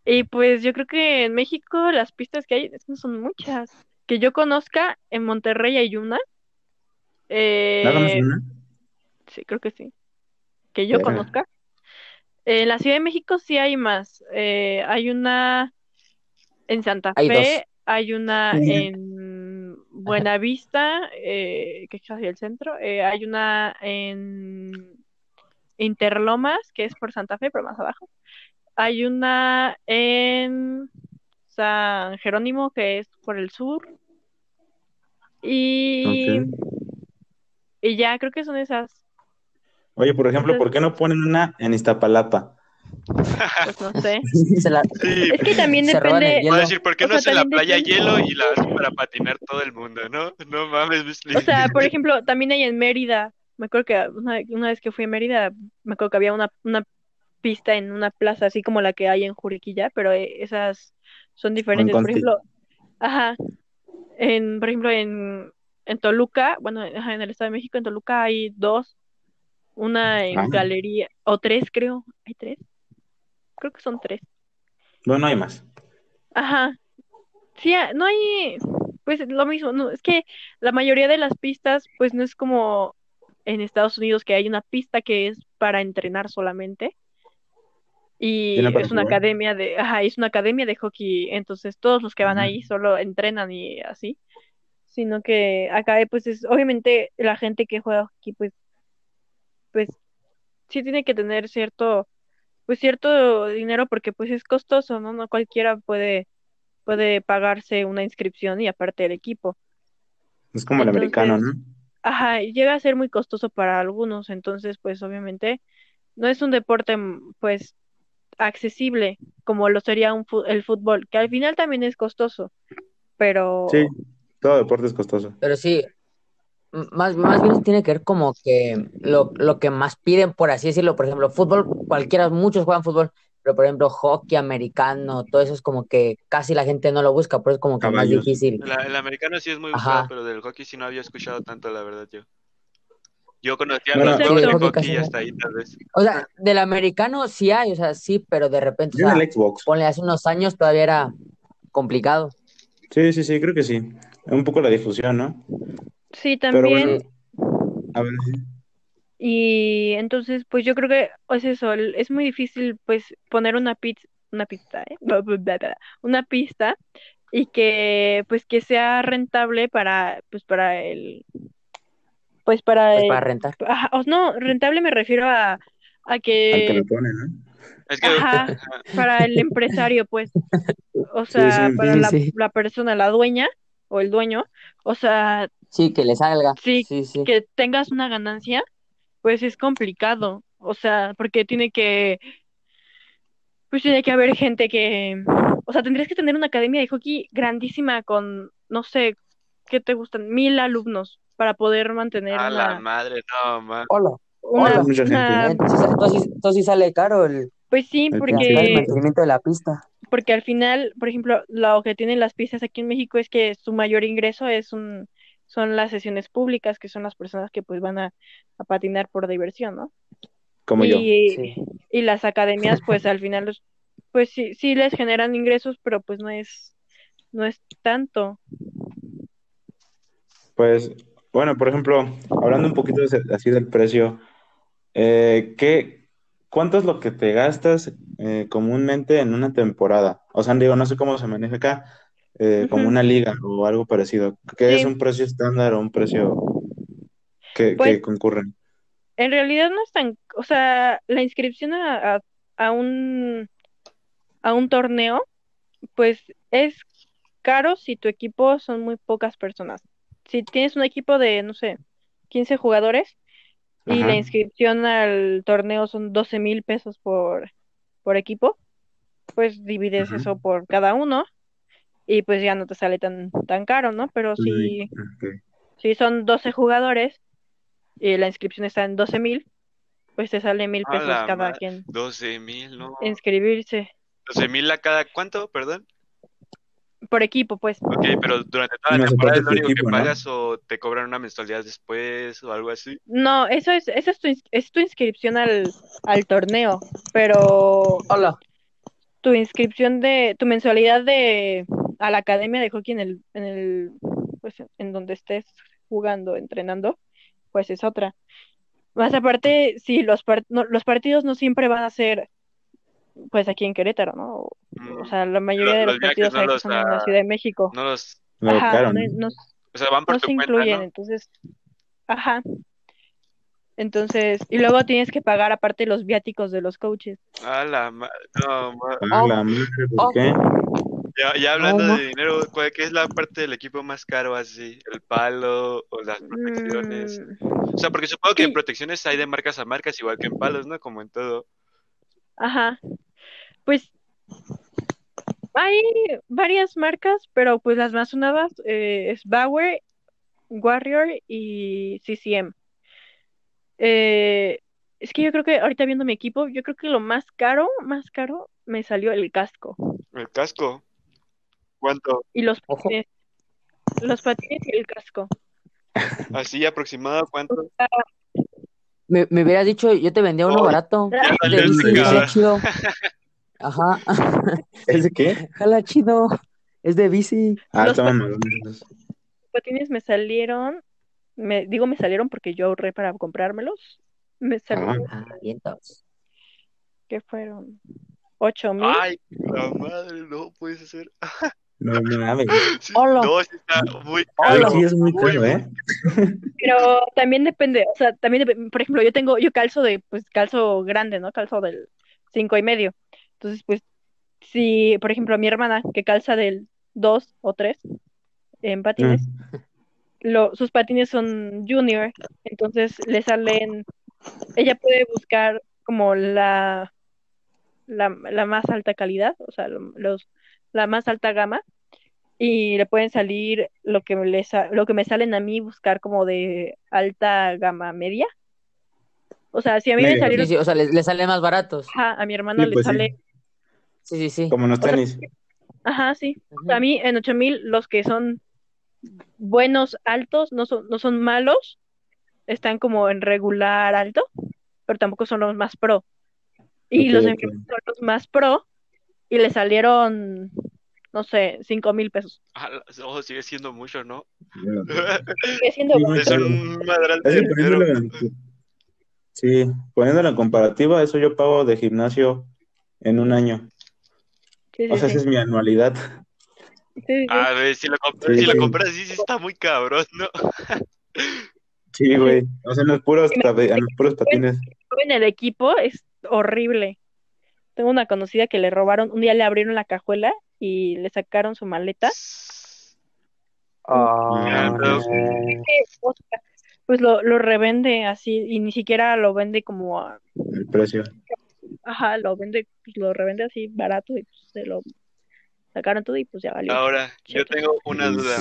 y pues yo creo que en México las pistas que hay es que son muchas. Que yo conozca, en Monterrey hay una. ¿Nada más Eh, una? sí, creo que sí. Que yo Verga. conozca. En la Ciudad de México sí hay más. Eh, hay una en Santa Hay Fe, dos. hay una en Buenavista, eh, que es hacia el centro. Eh, hay una en Interlomas, que es por Santa Fe, pero más abajo. Hay una en San Jerónimo, que es por el sur. Y, y ya creo que son esas. Oye, por ejemplo, ¿por qué no ponen una en Iztapalapa? Pues no sé. Se la- Sí, Es que también depende, a decir, ¿por qué O no sea, se la playa depende- hielo y la hacen para patinar todo el mundo, no? No mames, o sea, por ejemplo, también hay en Mérida, me acuerdo que una, una vez que fui a Mérida, me acuerdo que había una, una pista en una plaza así como la que hay en Juriquilla, pero eh, esas son diferentes. Por ejemplo, ajá, en, por ejemplo, en, en Toluca, bueno, ajá, en el Estado de México, en Toluca hay dos, una en Ah. Galería, o tres creo, ¿hay tres? Creo que son tres. Bueno, hay más. Ajá. Sí, ah, no hay, pues lo mismo, no, es que la mayoría de las pistas, pues no es como en Estados Unidos que hay una pista que es para entrenar solamente. Y es una academia de, ajá, es una academia de hockey, entonces todos los que van ahí solo entrenan y así, sino que acá pues es, obviamente la gente que juega hockey pues, pues sí tiene que tener cierto, pues cierto dinero porque pues es costoso, ¿no? No cualquiera puede, puede pagarse una inscripción y aparte el equipo. Es como el americano, ¿no? Ajá, y llega a ser muy costoso para algunos, entonces pues obviamente no es un deporte mm, pues accesible como lo sería un el fútbol, que al final también es costoso, pero Sí, todo deporte es costoso. Pero sí, más, más bien tiene que ver como que lo, lo que más piden, por así decirlo, por ejemplo, fútbol, cualquiera, muchos juegan fútbol, pero por ejemplo, hockey americano, todo eso es como que casi la gente no lo busca, pero es como que más difícil. El, el americano sí es muy Ajá. buscado, pero del hockey sí no había escuchado tanto, la verdad, yo. Yo conocía Bueno, los juegos de hockey y no. hasta ahí, tal vez. O sea, del americano sí hay, o sea, sí, pero de repente, o sea, el Xbox. ponle hace unos años todavía era complicado. Sí, sí, sí, creo que sí. Un poco la difusión, ¿no? Sí Pero también bueno, a ver, sí. y entonces pues yo creo que es eso, es muy difícil pues poner una pizza, una pista, ¿eh? Una pista y que pues que sea rentable para pues para el pues para Pues el- para rentar. Ajá, o no, rentable me refiero a, a al que que, lo pone, ¿no? Es que, ajá, para el empresario, pues, o sea, sí, para sí, la, sí. la persona, la dueña o el dueño, o sea, Sí, que le salga. Sí, Sí, sí. que tengas una ganancia, pues es complicado, o sea, porque tiene que, pues tiene que haber gente que, o sea, tendrías que tener una academia de hockey grandísima con, no sé, ¿qué te gustan? Mil alumnos para poder mantener a la madre, no, man. Hola. una, hola. Mucha gente, una- ¿no? Entonces, entonces, sale caro el, pues sí, El el porque mantenimiento de la pista. porque al final, por ejemplo, lo que tienen las pistas aquí en México es que su mayor ingreso es un, son las sesiones públicas, que son las personas que pues van a, a patinar por diversión, ¿no? Como yo. Y, Sí. y las academias, pues al final, los- pues sí, sí les generan ingresos, pero pues no es, no es tanto. Pues, bueno, por ejemplo, hablando un poquito de- así del precio, eh, ¿qué, cuánto es lo que te gastas eh, comúnmente en una temporada? O sea, digo, no sé cómo se maneja acá, eh, como una liga o algo parecido. ¿Qué Sí. es un precio estándar o un precio que, que Pues- concurren? En realidad no es tan, o sea, la inscripción a, a, a un, a un torneo, pues es caro si tu equipo son muy pocas personas. Si tienes un equipo de, no sé, 15 jugadores y la inscripción al torneo son 12 mil pesos por, por equipo, pues divides Ajá. eso por cada uno y pues ya no te sale tan, tan caro, ¿no? Pero si, si son 12 jugadores y la inscripción está en 12 mil, pues te sale mil pesos cada madre. quien 12 mil, no. inscribirse 12 mil a cada, ¿cuánto? Perdón. por equipo, pues. Ok, pero durante toda la temporada es lo único equipo, que ¿no? pagas o te cobran una mensualidad después o algo así. No, eso es, esa es tu, es tu inscripción al, al torneo, pero Hola. tu inscripción de, tu mensualidad de a la academia de hockey en el, en el, pues en donde estés jugando, entrenando, pues es otra. Más aparte, sí, los, par- no, los partidos no siempre van a ser, pues aquí en Querétaro, ¿no? O, Mm, sea, la mayoría Los- de los los partidos no los, son en la ah, Ciudad de México. no los, Lo Ajá, no, o sea, van por no tu se cuenta, incluyen, ¿no? entonces, ajá. Entonces, y luego tienes que pagar aparte los viáticos de los coaches. A la madre, no, ma- A Oh. la madre, ¿por Oh. qué? Ya, ya hablando No, de dinero, ¿cuál qué es la parte del equipo más caro así? ¿El palo o las protecciones? Mm, O sea, porque supongo que en Sí. protecciones hay de marcas a marcas, igual que en palos, ¿no? Como en todo. Ajá. Pues hay varias marcas, pero pues las más sonadas eh, es Bauer, Warrior y CCM. Eh, es que yo creo que ahorita viendo mi equipo, yo creo que lo más caro, más caro, me salió el casco. El casco. ¿Cuánto? Y los Ojo. patines. Los patines y el casco. Así aproximado, ¿cuánto? Me, me hubieras dicho, yo te vendía uno Ay, barato. chido. Ajá, ¿Es de qué? jala chido. Es de bici. Ah, Los estaban pat- malos. patines me salieron, me digo me salieron porque yo ahorré para comprármelos. Me salieron, Ah, vientos. ¿qué fueron? ¿Ocho mil? Ay, la madre, no puedes hacer. No mames. Sí, no, sí está muy Ay, caro. sí, es muy caro, muy, ¿eh? Pero también depende, o sea, también, dep- por ejemplo, yo tengo, yo calzo de, pues, calzo grande, ¿no? Calzo del cinco y medio. Entonces, pues, si, por ejemplo, mi hermana, que calza del dos o tres en patines, Mm. lo, sus patines son junior, entonces le salen, ella puede buscar como la, la, la más alta calidad, o sea, lo- los, la más alta gama, y le pueden salir lo que me, le sa- lo que me salen a mí buscar como de alta gama media. O sea, si a mí me Media. Salieron, sí, o sea, le, le salen más baratos. ajá, a mi hermano Sí, le pues sale, Sí, sí, sí. Como los o sea, tenis. ajá, sí. A mí en 8000 los que son buenos, altos, no son, no son malos, están como en regular alto, pero tampoco son los más pro. Y los de ok. mi hermano son los más pro y le salieron, no sé, cinco mil pesos. Ah, la- oh, sigue siendo mucho, ¿no? Sigue siendo Sí, barato. Es un madral de dinero. sí, poniéndolo en comparativa, eso yo pago de gimnasio en un año. Sí, sí, O sea, sí. esa es mi anualidad. Sí, sí, sí. A ver, si lo compras, Sí, si lo sí. compras así, sí está muy cabrón, ¿no? Sí, güey. O sea, en los puros, en los puros patines. en el equipo es horrible. Tengo una conocida que le robaron, un día le abrieron la cajuela y le sacaron su maleta. Ah, pero- O sea, Pues lo, lo revende así y ni siquiera lo vende como, a- El precio. ajá, lo vende, pues lo revende así barato y pues se lo sacaron todo y pues ya valió. Ahora, yo tengo una duda.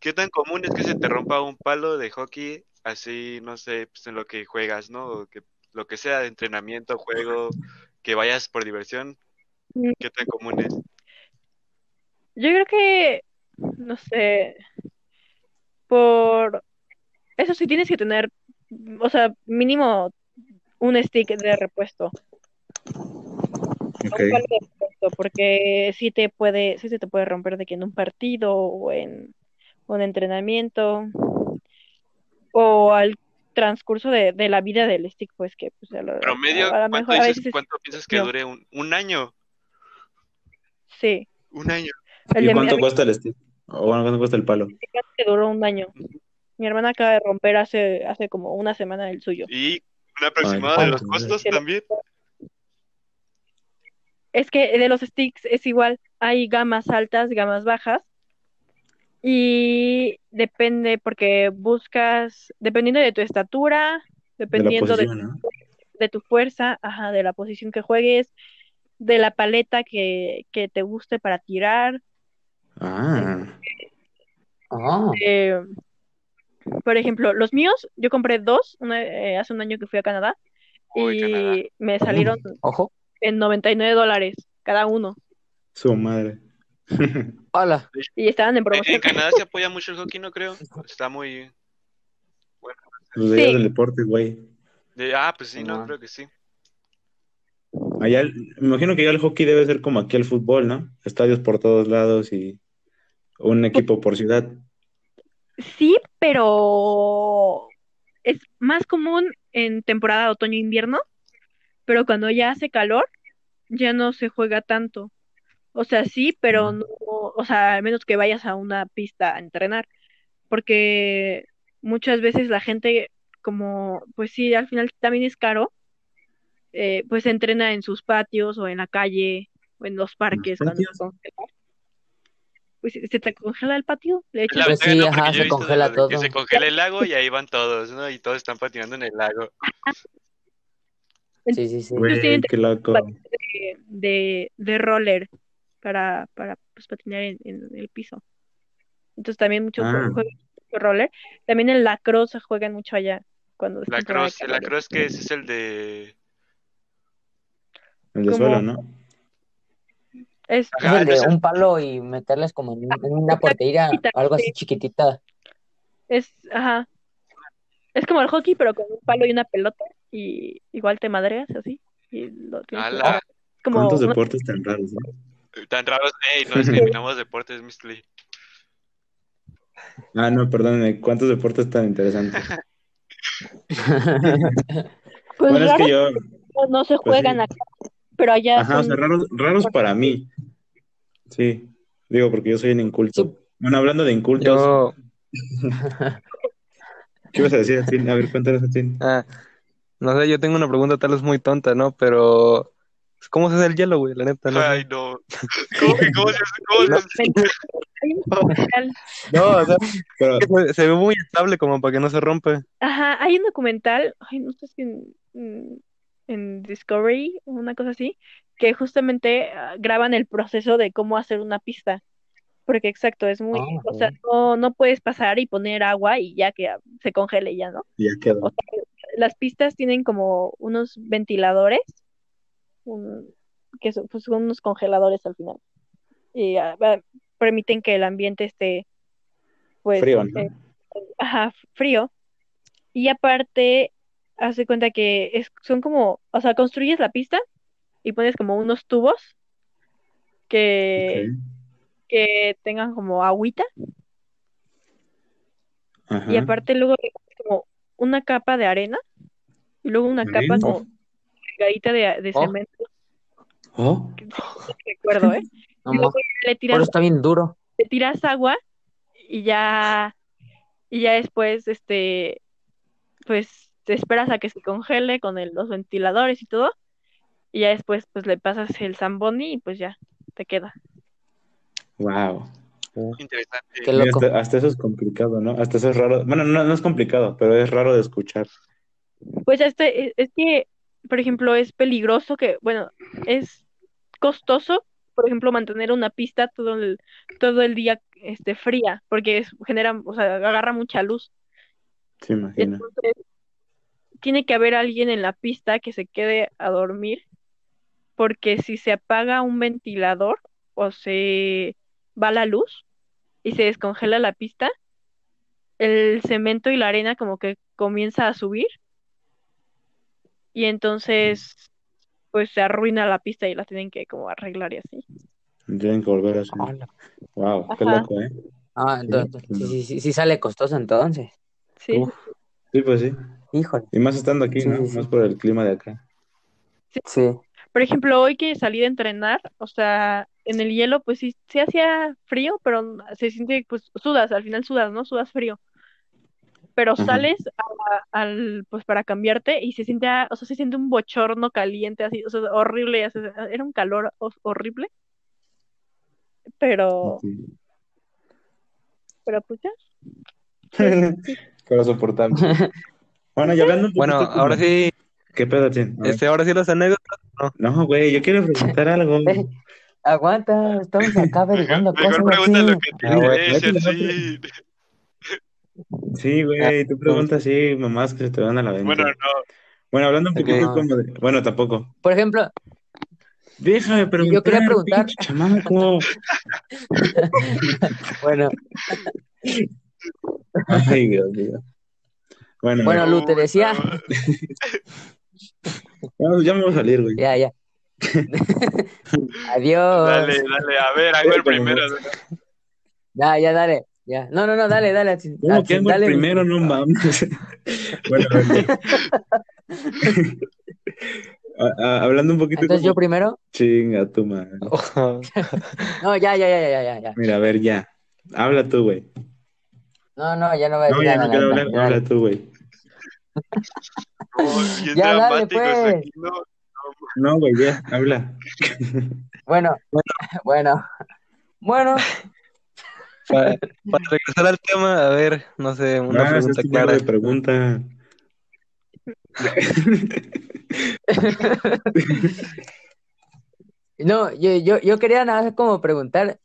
¿Qué tan común es que se te rompa un palo de hockey así, no sé, pues en lo que juegas, ¿no? O que, lo que sea de entrenamiento, juego, que vayas por diversión. Mm. ¿Qué tan común es? Yo creo que, no sé, por eso sí tienes que tener, o sea, mínimo un stick de repuesto. Ok. un palo de repuesto, porque sí te puede, sí se te puede romper de que en un partido o en un entrenamiento o al transcurso de, de la vida del stick, pues que pues, a lo, Promedio, a lo ¿cuánto, mejor a dices- veces cuánto piensas que no. dure un, un año? sí. Un año. El ¿Y mi cuánto cuesta el stick? O bueno, ¿cuánto cuesta el palo? que duró un año. Mi hermana acaba de romper hace, hace como una semana el suyo. Y un aproximado de los costos también. Es que de los sticks es igual, hay gamas altas, gamas bajas. Y depende, porque buscas, dependiendo de tu estatura, De dependiendo de, posición, ¿no? de tu fuerza, ajá, de la posición que juegues, de la paleta que, que te guste para tirar. Ah, Ah, Eh, por ejemplo, los míos, yo compré dos una- eh, hace un año que fui a Canadá Uy, y Canadá. me salieron ojo. en 99 dólares cada uno su madre. Hola. y estaban en promoción. en Canadá se apoya mucho el hockey, no creo. Está muy... Bueno. Los de allá Sí. del deporte, güey. de- ah, pues sí, no, creo que sí. Allá, me imagino que ya el hockey debe ser como aquí el fútbol, ¿no? Estadios por todos lados y un equipo por ciudad. Sí, pero es más común en temporada otoño-invierno, pero cuando ya hace calor, ya no se juega tanto. O sea, sí, pero no, o sea, al menos que vayas a una pista a entrenar, porque muchas veces la gente, como, pues sí, al final también es caro, eh, pues entrena en sus patios o en la calle o en los parques cuando patios? Pues se te congela el patio, le echas Pues sí, ¿no? ajá, se congela lo de que todo. se congela el lago y ahí van todos, ¿no? Y todos están patinando en el lago. Sí, sí, sí. Entonces Güey, tienen qué loco. de, de, de roller para, para pues, patinar en, en el piso. Entonces también muchos Ah. juegan mucho roller. También en lacrosse juegan mucho allá cuando es La temporada de cross, la calor. cross que es, es el de... El de Como- suelo, ¿no? Es, el de un palo y meterles como en, en una portería, algo así chiquitita. es, ajá. Es como el hockey, pero con un palo y una pelota. Y igual te madreas así. Y lo tienes como ¿Cuántos una- deportes tan raros, no? tan raros. Ey, no discriminamos deportes, Mr. Lee. Ah, no, perdónenme. ¿Cuántos deportes tan interesantes? pues bueno, es raros que yo... no, no se pues juegan sí. acá, pero allá Ajá, o sea, raros, raros para mí. Sí, digo porque yo soy un inculto. Bueno, hablando de incultos, Yo, ¿qué ibas a decir, Atin? A ver, cuéntanos, Atin. ah, no sé, yo tengo una pregunta tal vez muy tonta, ¿no? Pero, ¿cómo se hace el hielo, güey? La neta, no. Ay, no. ¿Cómo que cómo se hace? ¿Cómo se hace? Hay un documental, No, o sea, Pero, se, se ve muy estable como para que no se rompa. ajá, hay un documental, ay, no sé si en, Discovery, una cosa así, que justamente ah, graban el proceso de cómo hacer una pista. Porque exacto, es muy, Ah, o sea, no, no puedes pasar y poner agua y ya que ah, se congele ya, ¿no? ya quedó. O sea, las pistas tienen como unos ventiladores, un- que son, pues, unos congeladores al final. Y permiten que el ambiente esté, pues, Frío, ¿no? eh, ajá, frío. Y aparte, hace cuenta que es, son como, o sea, construyes la pista y pones como unos tubos que, que tengan como agüita. Ajá. Y aparte luego le pones como una capa de arena y luego una capa Arena. como regadita de, de Oh. cemento, Oh, no recuerdo, ¿eh? No Y luego le tiras, eso está bien duro. le tiras agua y ya, y ya después, este, pues te esperas a que se congele con el- los ventiladores y todo, y ya después pues le pasas el zamboni y pues ya te queda. wow. Interesante. Qué Mira, loco. hasta, hasta eso es complicado, ¿no? Hasta eso es raro. Bueno, no, no es complicado, pero es raro de escuchar. Pues este, es, es que, por ejemplo, es peligroso que, bueno, es costoso, por ejemplo, mantener una pista todo el, todo el día este, fría, porque es- genera, o sea, agarra mucha luz. Se imagina. Entonces, tiene que haber alguien en la pista que se quede a dormir, porque si se apaga un ventilador o se va la luz y se descongela la pista, el cemento y la arena como que comienza a subir y entonces pues se arruina la pista y la tienen que como arreglar y así. Tienen que volver a hacer. Hola. Wow, qué Ajá. loco, ¿eh? Ah, entonces, sí, sí, sí, sí sale costoso entonces. Sí. Uf. Sí, pues sí. Híjole. Y más estando aquí, Sí, ¿no? sí. Más por el clima de acá. Sí. Por ejemplo, hoy que salí de entrenar, o sea, en el hielo, pues sí, sí hacía frío, pero se siente, pues sudas, al final sudas, ¿no? Sudas frío. Pero Ajá. sales a- al, pues para cambiarte y se siente, a- o sea, se siente un bochorno caliente, así, o sea, horrible, o sea, era un calor ho- horrible. Pero, Sí. pero pues ya. Pero soportable. Bueno, y hablando un Bueno, poquito como- ahora sí, ¿Qué pedo? A ver. este, ahora sí las anécdotas. No, güey, yo quiero preguntar algo. Eh, aguanta, estamos acá averiguando Mejor cosas pregunta lo que te Ah, bueno, ya sí. Sí, güey, tú preguntas así, mamás que se te van a la venta. Bueno, no. Bueno, hablando un Ok. poquito como de... Bueno, tampoco. Por ejemplo, Déjame preguntar, quería preguntar- pinche chamaco. bueno, Ay, Dios mío. Bueno, Bueno, Lu, te decía. ya me voy a salir, güey. ya, ya. Adiós. Dale, dale, a ver, hago el primero. Ya, ya, dale. Ya. No, no, no, dale, dale. ¿Cómo que hago el dale. primero? No mames. bueno, a ver. A- hablando un poquito Entonces yo como... primero. Chinga tu madre. No, ya, ya, ya, ya, ya, ya. Mira, a ver, ya. Habla tú, güey. No, no, ya no voy a No, decir ya nada. no quiero nada, hablar. ya, Habla tú, güey. Oh, bien Ya, dale, pues. aquí, ¿no? No, güey, ya. Habla. Bueno, bueno. Bueno, Para, para regresar al tema, a ver, no sé, una Ah, pregunta es clara. de pregunta. No, yo, yo, yo quería nada más como preguntar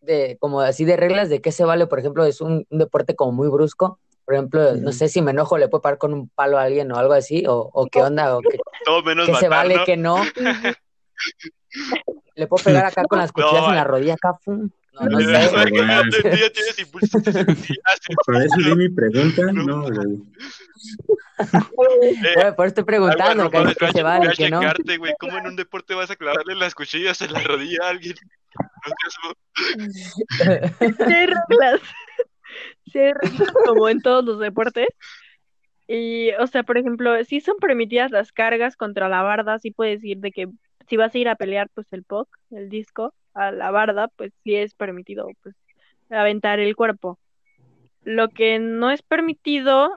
de como así de reglas de qué se vale, por ejemplo, es un, un deporte como muy brusco. Por ejemplo, no sé si me enojo, le puedo parar con un palo a alguien o algo así, o, o qué onda, o qué, Todo menos qué se matar, vale, ¿no? qué no. Le puedo pegar acá con las cuchillas en la rodilla acá, pum. No, no sé. no, no. Para eso di mi pregunta, no, güey. Eh, por eso estoy preguntando, qué, qué se vale, qué no. güey. ¿Cómo en un deporte vas a clavarle las cuchillas en la rodilla a alguien? No reglas. Reglas como en todos los deportes. Y, o sea, por ejemplo, sí son permitidas las cargas contra la barda, sí puedes ir de que si vas a ir a pelear, pues el puck, el disco, a la barda, pues sí es permitido, pues, aventar el cuerpo. Lo que no es permitido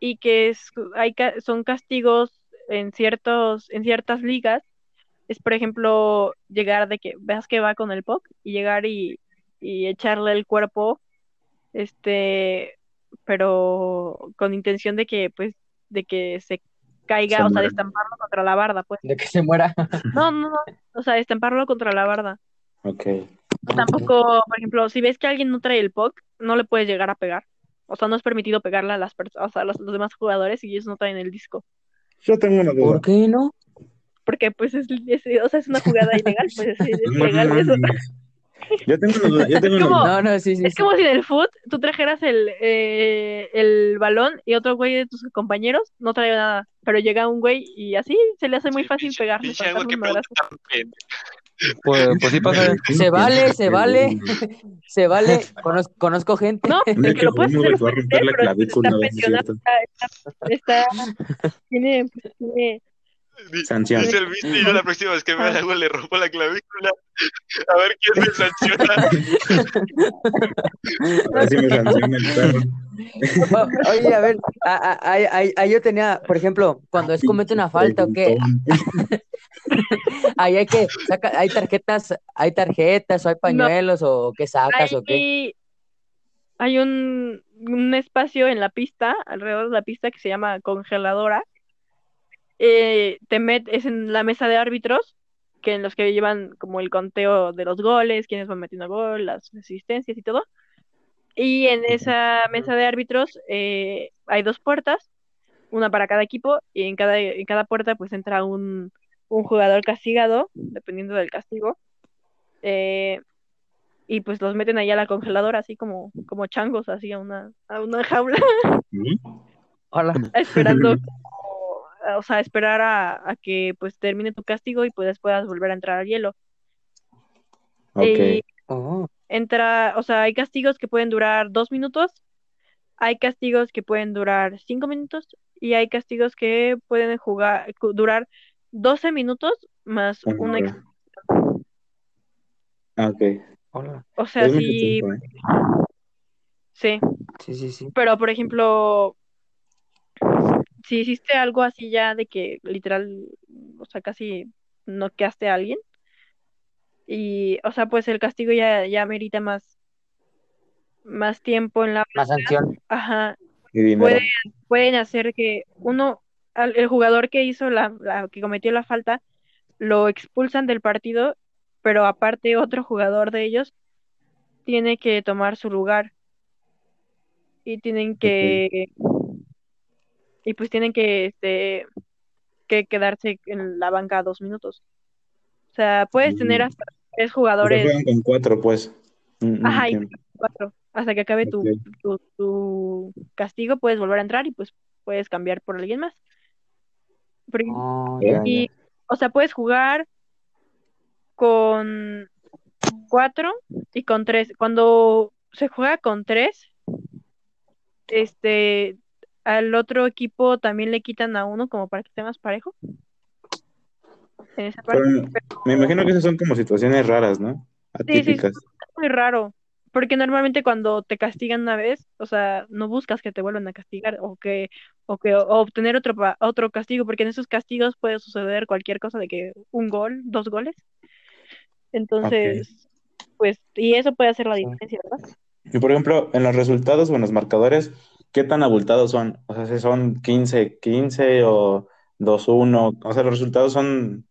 y que es, hay, son castigos en ciertos, en ciertas ligas, es por ejemplo llegar de que veas que va con el puck y llegar y, y echarle el cuerpo, este, pero con intención de que, pues, de que se caiga, Se o sea, de estamparlo contra la barda, pues. De que se muera. No, no, no, o sea, estamparlo contra la barda. Ok. Tampoco, por ejemplo, si ves que alguien no trae el puck, no le puedes llegar a pegar. O sea, no es permitido pegarle a las personas, o sea, los, los demás jugadores si ellos no traen el disco. Yo tengo una duda. ¿Por qué no? Porque, pues, es, es- o sea, es una jugada ilegal, pues, es, es eso. Yo tengo una duda. Yo tengo Es una como-. No, no, sí, sí. Es sí. como si en el foot tú trajeras el, eh, el balón y otro güey de tus compañeros no trae nada, pero llega un güey y así se le hace muy fácil pegarle. Pues, pues sí pasa. Se vale, se vale. Se vale. Conozco, conozco gente. No, el que lo puedes hacer hacer, la pero clavícula, está. Es está, está, está- tiene, pues, tiene, Sanción. Dice el Misty, yo la próxima vez que me hago le rompo la clavícula. A ver quién me sanciona. Así me sanciona el perro. O- oye, a ver, ahí- yo tenía, por ejemplo, cuando es comete una falta o qué, ahí hay que, saca, hay tarjetas, hay tarjetas o hay pañuelos o qué sacas o qué. hay, hay un, un espacio en la pista, alrededor de la pista que se llama congeladora. Eh, te met, es en la mesa de árbitros, que en los que llevan como el conteo de los goles, quiénes van metiendo gol, las asistencias y todo. Y en esa mesa de árbitros eh, hay dos puertas, una para cada equipo, y en cada, en cada puerta pues entra un, un jugador castigado, dependiendo del castigo. Eh, y pues los meten ahí a la congeladora, así como, como changos, así a una, a una jaula, Hola. esperando, o sea, esperar a, a que pues termine tu castigo y pues puedas volver a entrar al hielo. Y Ok. Oh, entra, o sea, hay castigos que pueden durar dos minutos, hay castigos que pueden durar cinco minutos y hay castigos que pueden jugar, durar 12 minutos más un ex- Ah, Ok. hola. O sea, sí, ¿eh? sí. Sí, sí, sí. Pero, por ejemplo, si hiciste algo así ya de que literal, o sea, casi noqueaste a alguien, y, o sea, pues el castigo ya, ya merita más, más tiempo en la... Más sanción. Ajá, Y dinero. puede- pueden hacer que uno, al- el jugador que hizo la, la, que cometió la falta, lo expulsan del partido, pero aparte otro jugador de ellos tiene que tomar su lugar y tienen que y pues tienen que este que quedarse en la banca dos minutos. O sea, puedes tener Mm. hasta tres jugadores, juegan con cuatro, pues. Un- un ajá, y cuatro, hasta que acabe tu, tu, tu castigo, puedes volver a entrar y pues puedes cambiar por alguien más. Porque- ya, y, o sea, puedes jugar con cuatro y con tres. Cuando se juega con tres, este, al otro equipo también le quitan a uno como para que esté más parejo. En esa parte Pero me imagino que esas son como situaciones raras, ¿no? Sí, sí, es muy raro. Porque normalmente cuando te castigan una vez, o sea, no buscas que te vuelvan a castigar o que, o que o obtener otro, otro castigo, porque en esos castigos puede suceder cualquier cosa de que un gol, dos goles. Entonces, pues, y eso puede hacer la diferencia, ¿verdad? Y por ejemplo, en los resultados o en los marcadores, ¿qué tan abultados son? O sea, si son 15, 15 o, 2-1. O sea, los resultados son.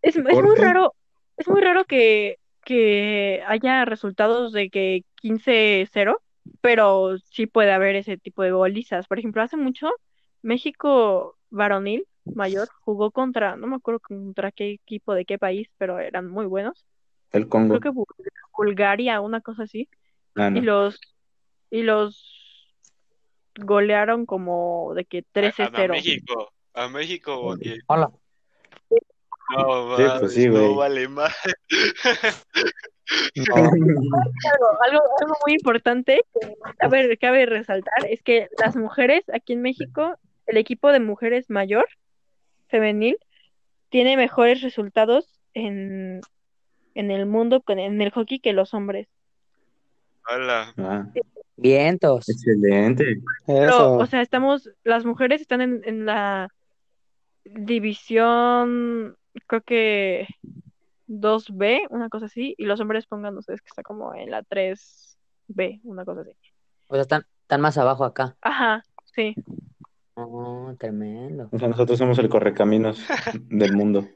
Es, es muy raro, es muy raro que, que haya resultados de que 15-0, pero sí puede haber ese tipo de golizas. Por ejemplo, hace mucho, México varonil mayor jugó contra, no me acuerdo contra qué equipo de qué país, pero eran muy buenos. El Congo. Creo que Bul- Bulgaria, una cosa así. Ah, no. Y los, y los golearon como de que A, a 13-0. México. A México, porque Hola. no, Sí, pues sí, no vale más. No, Algo, algo, algo muy importante que cabe, cabe resaltar es que las mujeres aquí en México, el equipo de mujeres mayor, femenil, tiene mejores resultados en, en el mundo, con- en el hockey que los hombres. Hola. Ah, Vientos. excelente. Pero, eso. o sea, estamos, las mujeres están en, en la división, creo que 2B, una cosa así, y los hombres pongan ustedes que está como en la 3B, una cosa así. O sea, están, están más abajo acá. Ajá, sí. Oh, tremendo. O sea, nosotros somos el correcaminos del mundo.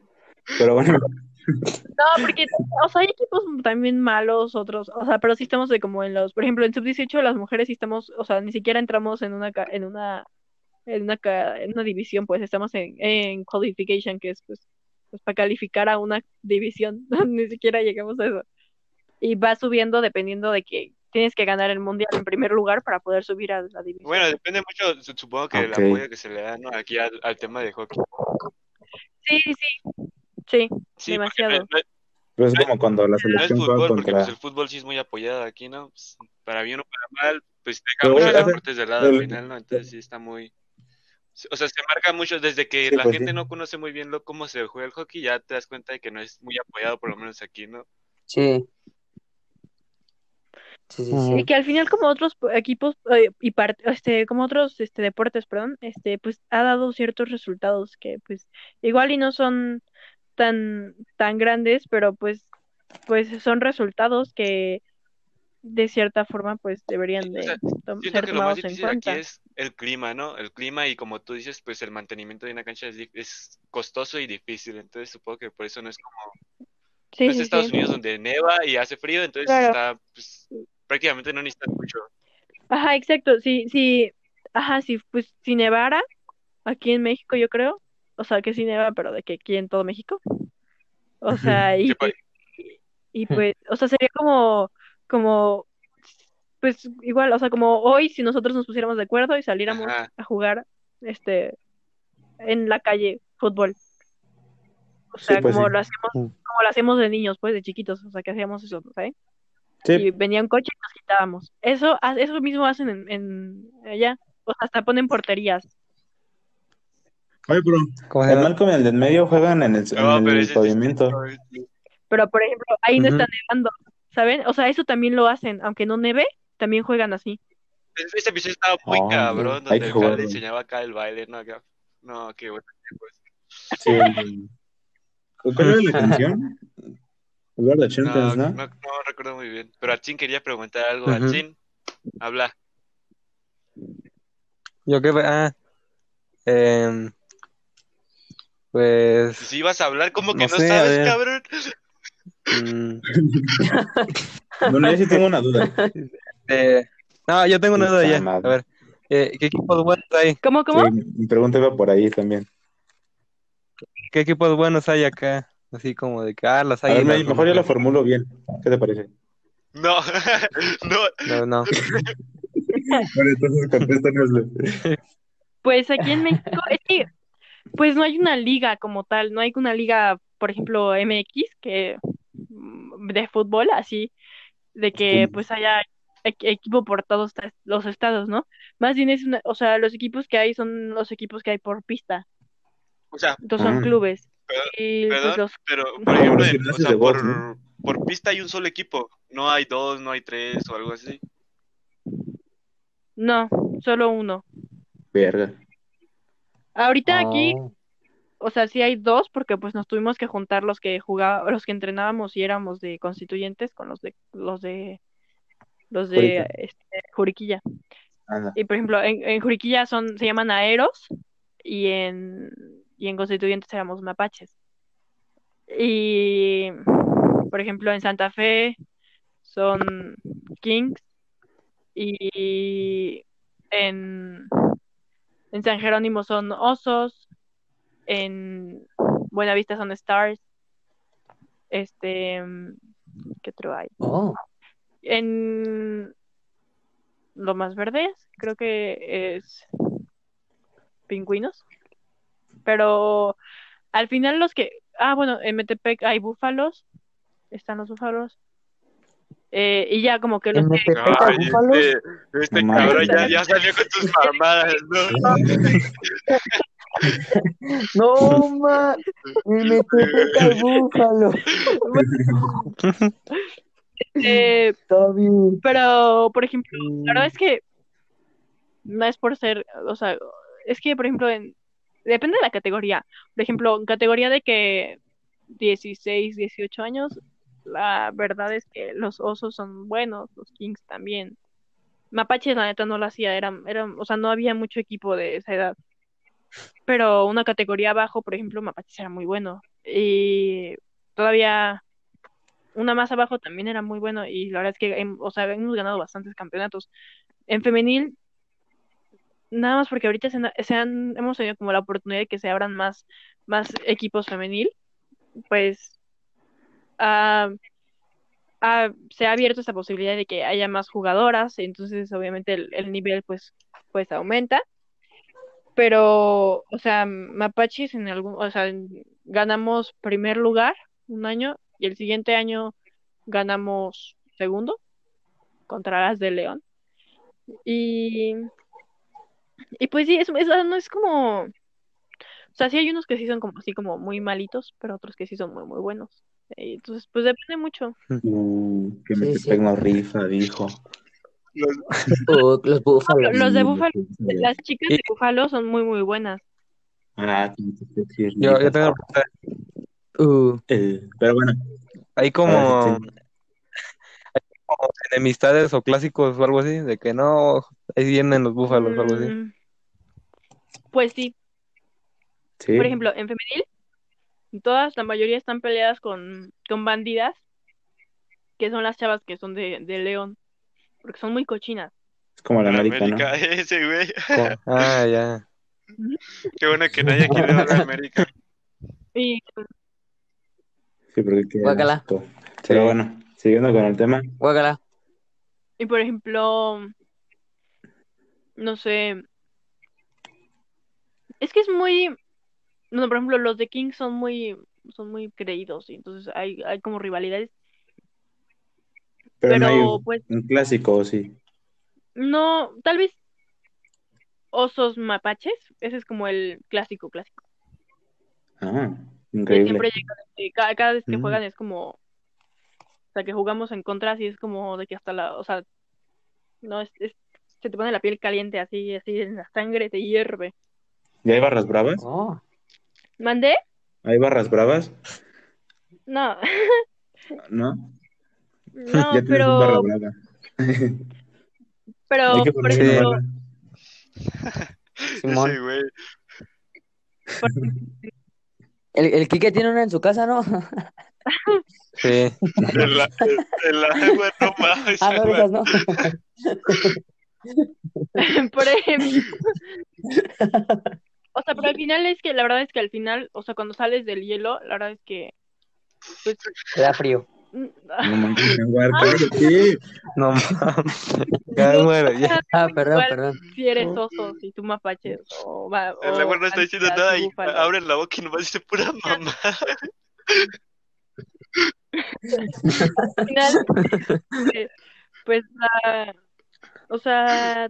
Pero bueno, No, porque, o sea, hay equipos también malos, otros, o sea, pero sí estamos de como en los, por ejemplo, en sub-18 las mujeres sí estamos, o sea, ni siquiera entramos en una, ca- en una, en una, ca- en una división, pues estamos en, en qualification, que es, pues, pues para calificar a una división, ni siquiera llegamos a eso. Y va subiendo dependiendo de que tienes que ganar el mundial en primer lugar para poder subir a la división. Bueno, depende mucho, su- supongo que Ok. el apoyo que se le da, ¿no? Aquí al, al tema de hockey. Sí, sí, sí, sí, porque demasiado. no- pues es como cuando la no es selección fútbol, porque contra. pues, el fútbol sí es muy apoyado aquí, ¿no? Pues, para bien o para mal, pues deja Pero, muchos deportes de lado al final, ¿no? Entonces sí está muy... O sea, se marca mucho desde que Sí, la pues, gente sí. no conoce muy bien lo, cómo se juega el hockey, ya te das cuenta de que no es muy apoyado, por lo menos aquí, ¿no? Sí. Sí, sí, sí. Y que al final como otros po- equipos eh, y este como otros este deportes, perdón, este pues ha dado ciertos resultados que pues igual y no son tan tan grandes, pero pues pues son resultados que de cierta forma pues deberían o de sea, Siento ser que lo más tomados en difícil aquí cuenta. es el clima, ¿no? El clima y como tú dices, pues el mantenimiento de una cancha es, es costoso y difícil, entonces supongo que por eso no es como Sí, no es sí, Estados sí. Unidos donde neva y hace frío, entonces Claro. está, pues prácticamente no necesitas mucho. Ajá, exacto. Sí, sí. Ajá, sí, pues si nevara aquí en México, yo creo. O sea, que sí neva, pero de que aquí en todo México. O sea, y, pues, o sea, sería como, como, pues igual, o sea, como hoy si nosotros nos pusiéramos de acuerdo y saliéramos Ajá. a jugar, este, en la calle, fútbol. O Sí, sea, pues como sí. lo hacemos, como lo hacemos de niños, pues, de chiquitos, o sea, que hacíamos eso, ¿sabes? Sí, y venía un coche y nos quitábamos. Eso, eso mismo hacen en, en allá. O sea, hasta ponen porterías. Oye, pero ¿Cómo se el? Malcolm y el del medio juegan en el, No, en pero el pavimento. Pero, por ejemplo, ahí no Ujú. está nevando, ¿saben? O sea, eso también lo hacen. Aunque no neve, también juegan así. Ese episodio estaba muy Oh, cabrón, donde el jugarlo. le enseñaba acá el baile, ¿no? Acá. No, qué bueno. Sí. el- ¿Cuál era la canción? Jugar la No, Champions, no, ¿no? no recuerdo muy bien. Pero Atsin quería preguntar algo. Ujú. Atsin, habla. Yo qué, ah, em, pues, Si ibas a hablar, como que No no, sé, a sabes, cabrón. mm, Bueno, yo sí tengo una duda. eh, no, yo tengo una duda ya. A ver, eh, ¿qué equipos buenos hay? ¿Cómo, cómo? Sí, mi pregunta iba por ahí también. ¿Qué equipos buenos hay acá? Así como de que, ah, las A ver, águilas. me- mejor yo la formulo bien. ¿Qué te parece? No, no. No, no. Bueno, entonces contéstanoslo. Pues aquí en México, es que, pues no hay una liga como tal. No hay una liga, por ejemplo, MX, que mm, de fútbol, así, de que pues haya equipo por todos los estados, ¿no? Más bien es una, o sea, los equipos que hay son los equipos que hay por pista. O sea, Entonces son Ah. clubes. Perdón, Y pues los pero por ejemplo, en- o sea, por, ¿no? por pista hay un solo equipo. No hay dos, no hay tres o algo así. No, solo uno. Verga. Ahorita aquí, Oh, o sea, sí hay dos, porque pues nos tuvimos que juntar los que jugábamos, los que entrenábamos y éramos de constituyentes con los de los de los de Jurica. este, Juriquilla. Anda. Y por ejemplo, en, en Juriquilla son, se llaman aeros y en y en Constituyentes éramos mapaches. Y, por ejemplo, en Santa Fe son Kings y en, en San Jerónimo son Osos, en Buenavista son Stars, este, ¿qué otro hay? Oh, En lo más verdes, creo que es pingüinos. Pero al final los que, ah, bueno, en Metepec hay búfalos, están los búfalos. Eh, y ya como que los ¿En que, Ay, este, este No cabrón ya, ya salió con tus mamadas, ¿no? No, ma, hay búfalos. eh, pero por ejemplo, la verdad es que no es por ser, o sea, es que por ejemplo en, depende de la categoría. Por ejemplo, en categoría de que 16, 18 años, la verdad es que los osos son buenos, los kings también. Mapaches, la neta, no lo hacía, eran, eran, o sea, no había mucho equipo de esa edad. Pero una categoría abajo, por ejemplo, Mapaches era muy bueno. Y todavía una más abajo también era muy bueno. Y la verdad es que, o sea, hemos ganado bastantes campeonatos. En femenil, nada más porque ahorita se, se han, hemos tenido como la oportunidad de que se abran más, más equipos femenil, pues se ha abierto esta posibilidad de que haya más jugadoras, entonces obviamente el, el nivel pues, pues aumenta. Pero, o sea, Mapaches en algún, o sea, ganamos primer lugar un año y el siguiente año ganamos segundo contra las de León. Y, y pues sí, es, es- no es como, o sea, sí hay unos que sí son como así como muy malitos, pero otros que sí son muy, muy buenos. Entonces, pues depende mucho. Uh, que Sí, Metepec sí. rifa, dijo. Los- Uh, los búfalos. Los de Sí, Búfalo, las chicas de Búfalo son muy, muy buenas. Ah, sí Yo, yo tengo una pregunta. Uh, Eh, pero bueno, Hay como, sí, como enemistades o clásicos o algo así, de que no, ahí vienen los búfalos o algo así. Mm, Pues sí, sí. por ejemplo, en femenil, todas, la mayoría están peleadas con, con bandidas, que son las chavas que son de, de León, porque son muy cochinas. Es como la la América, ¿no? América, ese güey. Co- Ah, ya. Qué bueno que nadie quiere ver a la América. Y Sí, porque Guácala. Pero bueno, siguiendo con el tema. guácala. Y por ejemplo, no sé, es que es muy, no, por ejemplo, los de King son muy, son muy creídos y entonces hay, hay como rivalidades, Pero, no hay pero un, pues un clásico, ¿o sí. no, tal vez osos mapaches, ese es como el clásico, clásico, Ah, increíble. siempre cada, cada vez que Mm. juegan es como, o sea, que jugamos en contra, así es como de que hasta la, o sea, no, es, es- se te pone la piel caliente, así, así, en la sangre te hierve. ¿Y hay barras bravas? Oh, ¿Mandé? ¿Hay barras bravas? No, ¿No? no, ya un barra pero, brava. pero, por ejemplo. Simón. Ese güey. El, el Quique tiene una en su casa, ¿no? Sí. El, el agua, no mames. Ah, no, esas no. por ejemplo, o sea, pero al final es que, la verdad es que al final, o sea, cuando sales del hielo, la verdad es que, pues, Te da frío. mm, No cállate. No mames. Ya. Ah, perdón, igual perdón. si eres oso, si tú mapaches, o va, El o agua no está diciendo nada y abre la boca y nomás dice pura mamá. Al final, eh, pues, la, o sea,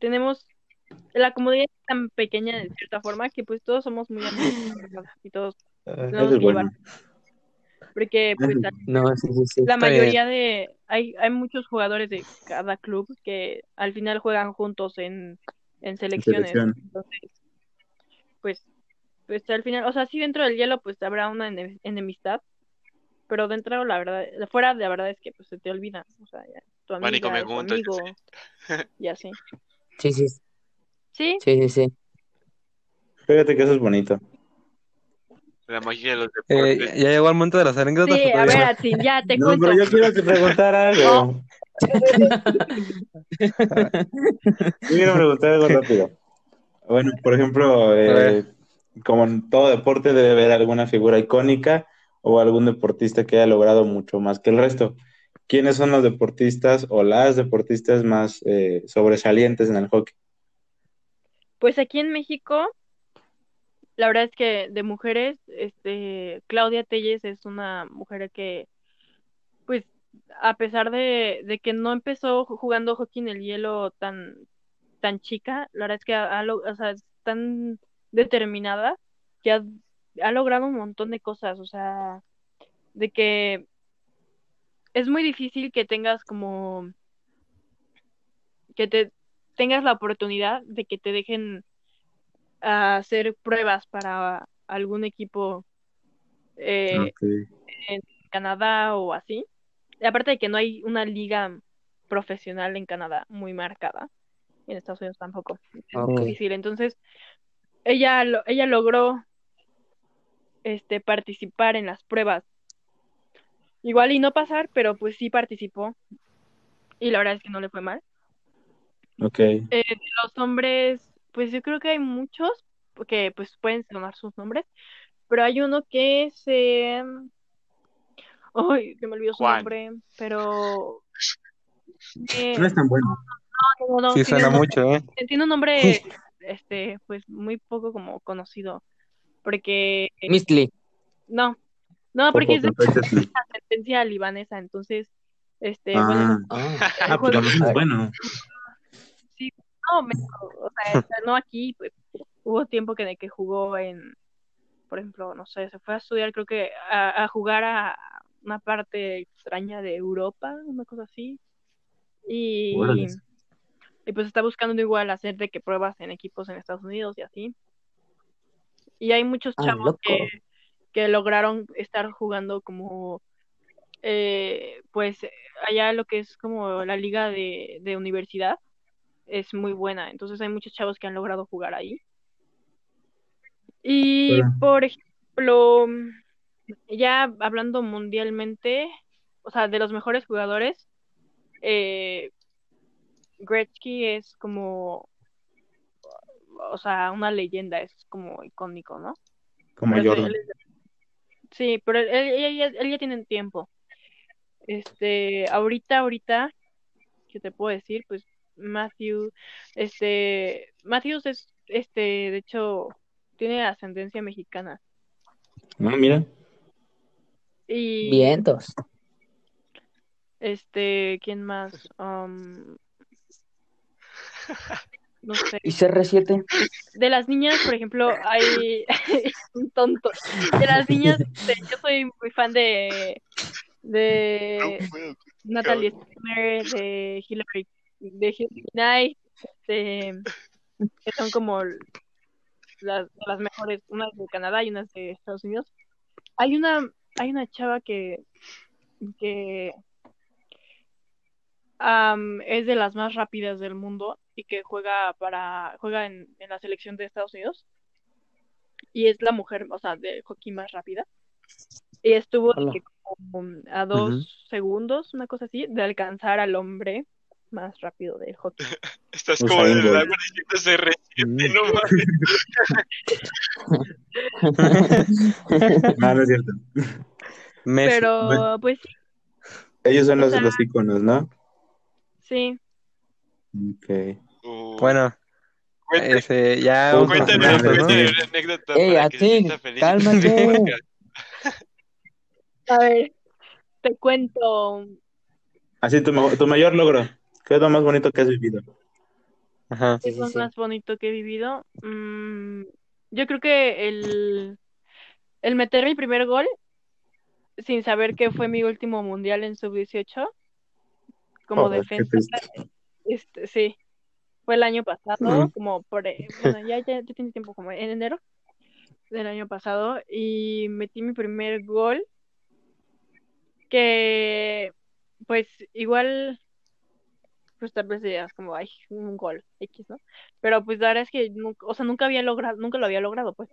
tenemos, la comunidad es tan pequeña de cierta forma que pues todos somos muy amigos y todos tenemos es que llevar, bueno. porque pues No, sí, sí, sí. la mayoría de hay hay muchos jugadores de cada club que al final juegan juntos en, en selecciones selección. entonces pues pues al final o sea sí dentro del hielo pues habrá una ene- enemistad pero dentro la verdad fuera la verdad es que pues se te olvida o sea ya, tu Van y amiga comen tu juntos, amigo sí. y así Sí, sí, sí sí, sí, sí. Fíjate que eso es bonito. La magia de los Eh, deportes. ya llegó al momento de las anécdotas. Sí, ¿o a ver, no? Atsin, ya te No, cuento. pero yo quiero que preguntar algo. Yo quiero preguntar algo rápido. Bueno, por ejemplo, eh, como en todo deporte debe haber alguna figura icónica o algún deportista que haya logrado mucho más que el resto. ¿Quiénes son los deportistas o las deportistas más eh, sobresalientes en el hockey? Pues aquí en México, la verdad es que de mujeres, este, Claudia Telles es una mujer que, pues, a pesar de, que no empezó ju- jugando hockey en el hielo tan, tan chica, la verdad es que ha, ha o sea, es tan determinada que ha, ha logrado un montón de cosas, o sea, de que es muy difícil que tengas como, que te tengas la oportunidad de que te dejen a hacer pruebas para algún equipo eh, en Canadá o así. Y aparte de que no hay una liga profesional en Canadá muy marcada, en Estados Unidos tampoco. Es difícil. Entonces, ella, lo- ella logró este, participar en las pruebas. Igual y no pasar, pero pues sí participó. Y la verdad es que no le fue mal. Eh, de los hombres, pues yo creo que hay muchos que pues pueden sonar sus nombres, pero hay uno que se... Ay, que me olvidó su Juan. nombre, pero... eh, No es tan bueno. no, no, Sí, tiene suena un nombre- mucho, ¿eh? Tiene un nombre, este, pues muy poco como conocido, porque... Misty. No, no, porque es de una sentencia libanesa, entonces, este, Ah, bueno, Ah, ah, pues también es bueno. No, me- o sea, no aquí, pues hubo tiempo que, que jugó en, por ejemplo, no sé, se fue a estudiar, creo que a, a jugar a una parte extraña de Europa, una cosa así. Y, y pues está buscando igual hacer de que pruebas en equipos en Estados Unidos y así. Y hay muchos chavos que, que lograron estar jugando como, eh, pues allá lo que es como la liga de, de universidad es muy buena. Entonces hay muchos chavos que han logrado jugar ahí. Y por ejemplo, ya hablando mundialmente, o sea, de los mejores jugadores, eh, Gretzky es como, o sea, una leyenda, es como icónico, ¿no? Como Pero Jordan. él es- Sí, pero él, él- él ya tiene tiempo. Este, ahorita, ahorita, ¿qué te puedo decir? Pues Matthew, este, Matthews es, este, de hecho, tiene ascendencia mexicana. Ah, mira. Y, vientos. este, ¿quién más? Um, no sé. ¿Y CR7? De las niñas, por ejemplo, hay un tonto. De las niñas, este, yo soy muy fan de de. Natalie Skinner, de Hillary, de Knight, este, que son como las, las mejores, unas de Canadá y unas de Estados Unidos. Hay una, hay una chava que, que am, es de las más rápidas del mundo y que juega para, juega en, en la selección de Estados Unidos. Y es la mujer, o sea, de hockey más rápida. Y estuvo que como a dos segundos, una cosa así, de alcanzar al hombre más rápido del hockey. Estás Usain como en el Bolt. agua diciéndose reciente, no mames. No, no es cierto. Messi. Pero, bueno. pues sí, Ellos son los, sea- los íconos, ¿no? sí. Ok. Uh, Bueno, cuenta- ese, ya cuéntanos, anécdotas, ¿no? una anécdota Ey, para que se Atin, sienta feliz. cálmate. A ver, te cuento. Así, tu, tu mayor logro. ¿Qué es lo más bonito que has vivido? Ajá. ¿Qué Sí, es lo más bonito que he vivido? Mm, yo creo que el, el meter mi primer gol sin saber que fue mi último mundial en sub-18 como defensa. Este, sí, fue el año pasado, como por, eh, bueno, ya, ya, ya tiene tiempo, como en enero del año pasado, y metí mi primer gol, que pues igual, pues tal vez digas como, ay, un gol X, ¿no? Pero pues la verdad es que nunca, o sea, nunca había logrado, nunca lo había logrado, pues.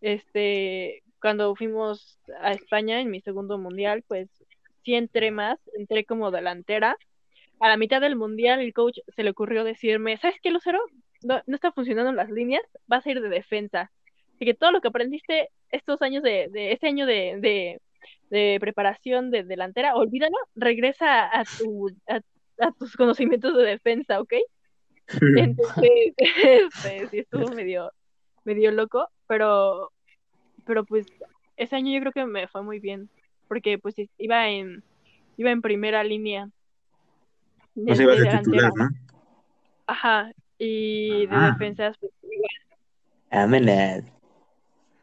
Este, cuando fuimos a España en mi segundo mundial, pues sí entré más, entré como delantera. A la mitad del mundial el coach se le ocurrió decirme, ¿sabes qué, Lucero? No, no está funcionando las líneas, vas a ir de defensa. Así que todo lo que aprendiste estos años de, de este año de, de, de preparación de delantera, olvídalo, regresa a, tu, a, a tus conocimientos de defensa, ¿ok? Entonces, este, sí estuvo medio, medio loco, pero, pero pues ese año yo creo que me fue muy bien, porque pues iba en, iba en primera línea. Pues de- ibas de titular. ¿no? Ajá, y de Ah. defensas, pues, igual.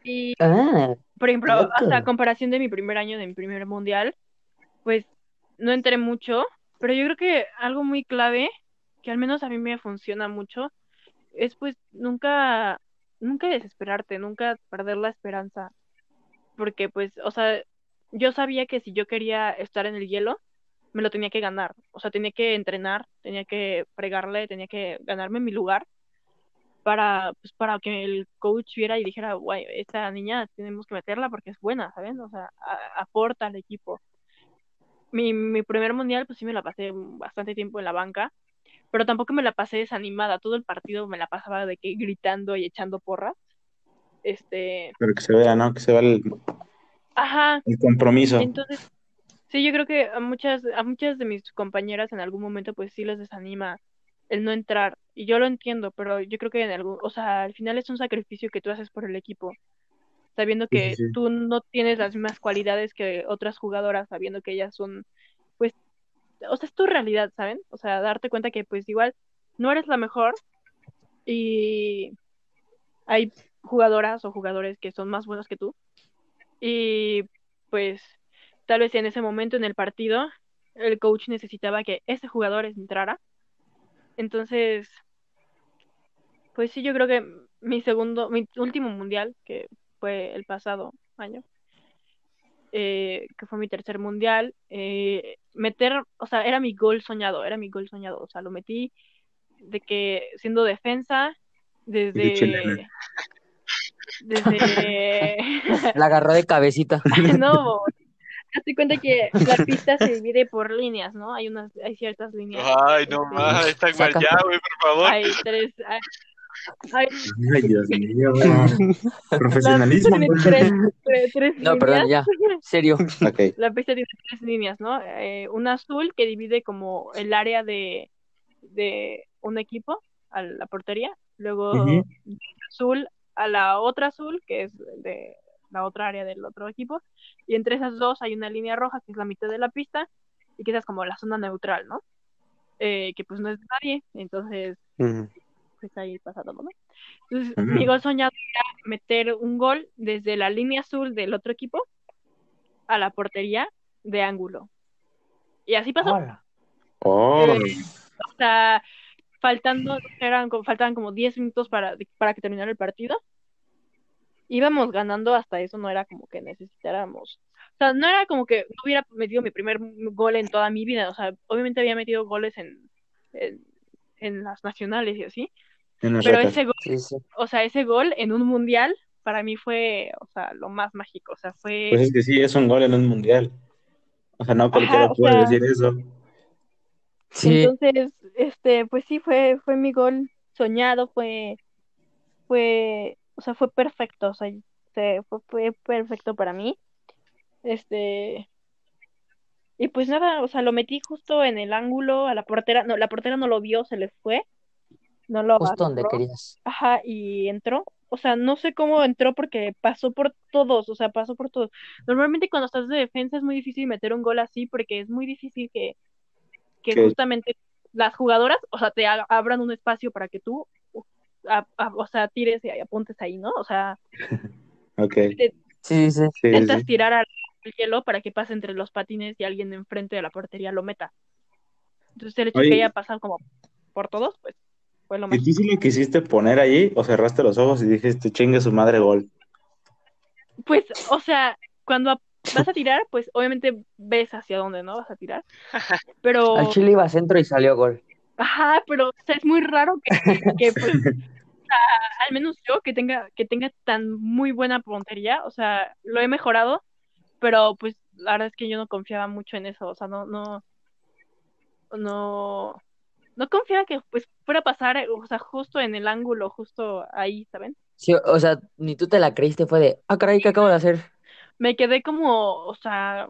Y Ah, por ejemplo, loco. hasta a comparación de mi primer año de mi primer mundial, pues no entré mucho, pero yo creo que algo muy clave, que al menos a mí me funciona mucho, es pues nunca, nunca desesperarte, nunca perder la esperanza, porque pues, o sea, yo sabía que si yo quería estar en el hielo, me lo tenía que ganar, o sea, tenía que entrenar, tenía que fregarle, tenía que ganarme mi lugar para, pues, para que el coach viera y dijera, guay, esta niña tenemos que meterla porque es buena, ¿saben? O sea, aporta al equipo. Mi, mi primer mundial, pues sí me la pasé bastante tiempo en la banca, pero tampoco me la pasé desanimada. Todo el partido me la pasaba de que gritando y echando porras. Este, Pero que se vea, ¿no? Que se vea el, ajá, el compromiso. entonces, sí, yo creo que a muchas, a muchas de mis compañeras en algún momento, pues sí les desanima el no entrar. Y yo lo entiendo, pero yo creo que en algún, o sea, al final es un sacrificio que tú haces por el equipo, sabiendo que sí, sí. tú no tienes las mismas cualidades que otras jugadoras, sabiendo que ellas son, pues, o sea, es tu realidad, ¿saben? O sea, darte cuenta que pues igual no eres la mejor y hay jugadoras o jugadores que son más buenos que tú. Y pues tal vez en ese momento en el partido el coach necesitaba que ese jugador entrara. Entonces, pues sí, yo creo que mi segundo, mi último mundial, que fue el pasado año, eh, que fue mi tercer mundial, eh, meter, o sea, era mi gol soñado, era mi gol soñado, o sea, lo metí de que siendo defensa, desde, desde, la agarró de cabecita. no, hazte cuenta que la pista se divide por líneas, ¿no? Hay unas, hay ciertas líneas. Ay, no este, más, está mal ya, güey, por favor. Hay tres, hay, hay- Ay, Dios mío. la Profesionalismo. pista tiene tres, tres, tres No, líneas. perdón, ya. Serio. La pista tiene tres líneas, ¿no? Eh, una azul que divide como el área de, de un equipo a la portería, luego azul a la otra azul, que es de la otra área del otro equipo, y entre esas dos hay una línea roja, que es la mitad de la pista, y que esa es como la zona neutral, ¿no? Eh, que pues no es de nadie, entonces. Pues ahí pasa todo, ¿no? Entonces, Ujú. mi gol soñado era meter un gol desde la línea azul del otro equipo a la portería de ángulo. Y así pasó. Hola. Oh, Eh, o sea, faltando, eran, como- faltaban como 10 minutos para, para que terminara el partido. Íbamos ganando hasta eso, no era como que necesitáramos. O sea, no era como que no hubiera metido mi primer gol en toda mi vida. O sea, obviamente había metido goles en, en, en las nacionales y así. Pero retas. ese gol, Sí, sí. o sea, ese gol en un mundial para mí fue, o sea, lo más mágico. O sea, fue. Pues es que sí, es un gol en un mundial. O sea, no cualquiera Ajá, puede sea- decir eso. Sí. Entonces, este, pues sí, fue, fue mi gol soñado, fue, fue, o sea, fue perfecto, o sea, se- fue, fue perfecto para mí. Este, y pues nada, o sea, lo metí justo en el ángulo a la portera, no, la portera no lo vio, se le fue, no lo Justo donde querías. Ajá, y entró. O sea, no sé cómo entró porque pasó por todos, o sea, pasó por todos. Normalmente cuando estás de defensa es muy difícil meter un gol así porque es muy difícil que, que justamente las jugadoras, o sea, te abran un espacio para que tú, a- a- o sea, tires y apuntes ahí, ¿no? O sea, Ok. Sí, sí. Sí, sí, intentas sí. tirar al hielo para que pase entre los patines y alguien enfrente de la portería lo meta. Entonces el hecho de Oye. que haya pasado como por todos, pues fue lo ¿Y tú sí le quisiste poner allí o cerraste los ojos y dijiste, chingue su madre gol? Pues, o sea, cuando vas a tirar, pues obviamente ves hacia dónde, ¿no? Vas a tirar. Pero, Al Chile iba a centro y salió gol. ajá, pero o sea, es muy raro que, que, pues, al menos yo que tenga, que tenga tan muy buena puntería, o sea, lo he mejorado, pero pues la verdad es que yo no confiaba mucho en eso, o sea, no, no, no, no confiaba que pues fuera a pasar, o sea, justo en el ángulo, justo ahí, ¿saben? Sí, o sea, ni tú te la creíste, fue de, ah, caray, ¿qué acabo de hacer? Me quedé como, o sea,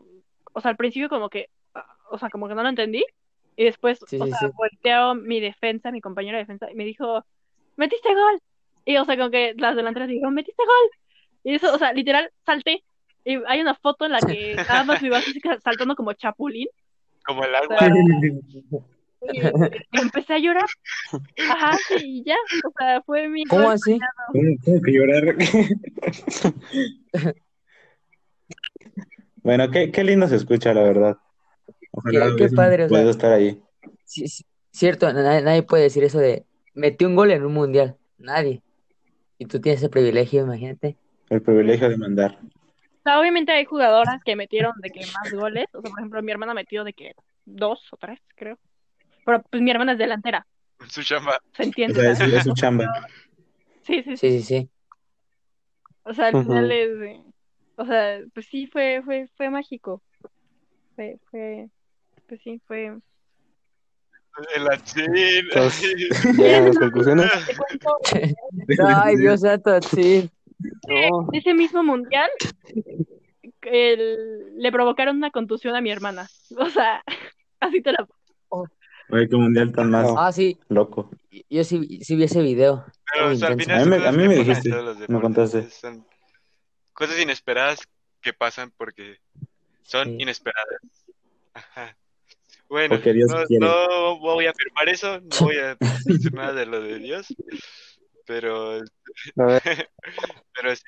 o sea, al principio como que, o sea, como que no lo entendí, y después, Sí, o sí, sea, sí. volteó mi defensa, mi compañero de defensa, y me dijo, metiste gol. Y, o sea, como que las delanteras dijeron, metiste gol. Y eso, o sea, literal, salté. Y hay una foto en la que nada más me iba así saltando como chapulín. Como el O agua. sea, y, empecé a llorar. Ajá, sí, y ya. O sea, fue mi ¿Cómo así? ¿Cómo, cómo que llorar? bueno, qué, qué lindo se escucha, la verdad. Ojalá Qué- padre, o sea. podido estar ahí. Sí, sí, cierto, nadie, nadie puede decir eso de, metí un gol en un mundial, nadie. Y tú tienes ese privilegio, imagínate. El privilegio de mandar. O sea, obviamente hay jugadoras que metieron de que más goles. O sea, por ejemplo, mi hermana metió de que dos o tres, creo. Pero pues mi hermana es delantera, Su chamba. se O entiende. sea, es, ¿sabes? es su chamba. Sí, sí, sí. Sí, sí, sí. O sea, al final es, de- o sea, pues sí fue, fue, fue mágico. Fue, fue, pues sí, fue. Las conclusiones. Cuento, Ay, Dios santo, sí. No. de ese mismo mundial, el- le provocaron una contusión a mi hermana. O sea, así te la Oye, qué mundial tan más Ah, sí, loco. yo sí, sí vi ese video. Pero, Muy o sea, al intenso. final A mí me- a mí dijiste, me contaste. Son cosas inesperadas que pasan porque son Sí. inesperadas. Ajá. Bueno, no, no voy a afirmar eso, no voy a decir nada de lo de Dios, pero, A ver, pero sí,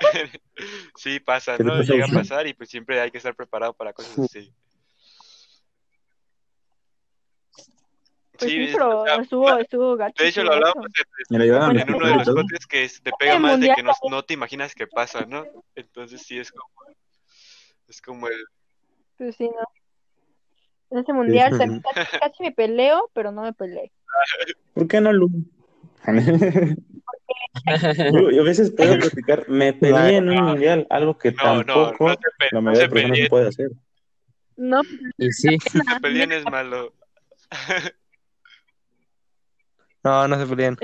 sí pasa, ¿Qué te ¿no? pasa, Llega a pasar y pues siempre hay que estar preparado para cosas así. Pues sí, es- pero o sea, estuvo, estuvo gacho. de hecho lo hablamos en, en a uno de los cotes que es- te pega el más de que no, no te imaginas que pasa, ¿no? Entonces sí es como, es como el, Pues sí, ¿no? En ese mundial también casi, casi me peleo, pero no me peleé. ¿Por qué no, Lu? yo, yo a veces puedo platicar, me peleé en un mundial, algo que no, no, tampoco no te, pe- la no mayoría se de personas no puede hacer. No, Y sí, no se peleen es malo. No, no se peleen.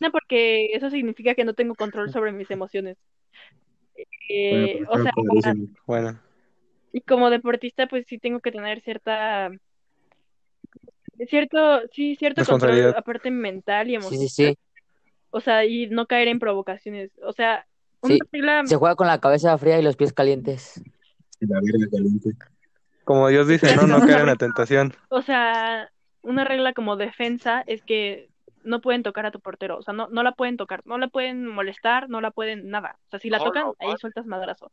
no, porque eso significa que no tengo control sobre mis emociones. Eh, Bueno, o sea. Bueno, y como deportista, pues sí tengo que tener cierta, cierto, sí, cierto control, aparte mental y sí, emocional. sí, sí. O sea, y no caer en provocaciones. O sea, una Sí, regla, se juega con la cabeza fría y los pies calientes. Y la verga caliente. como Dios dice, no, no caer en la tentación. o sea, una regla como defensa es que no pueden tocar a tu portero. O sea, no, no la pueden tocar, no la pueden molestar, no la pueden nada. O sea, si la Oh, tocan, no, ahí what? sueltas madrazo.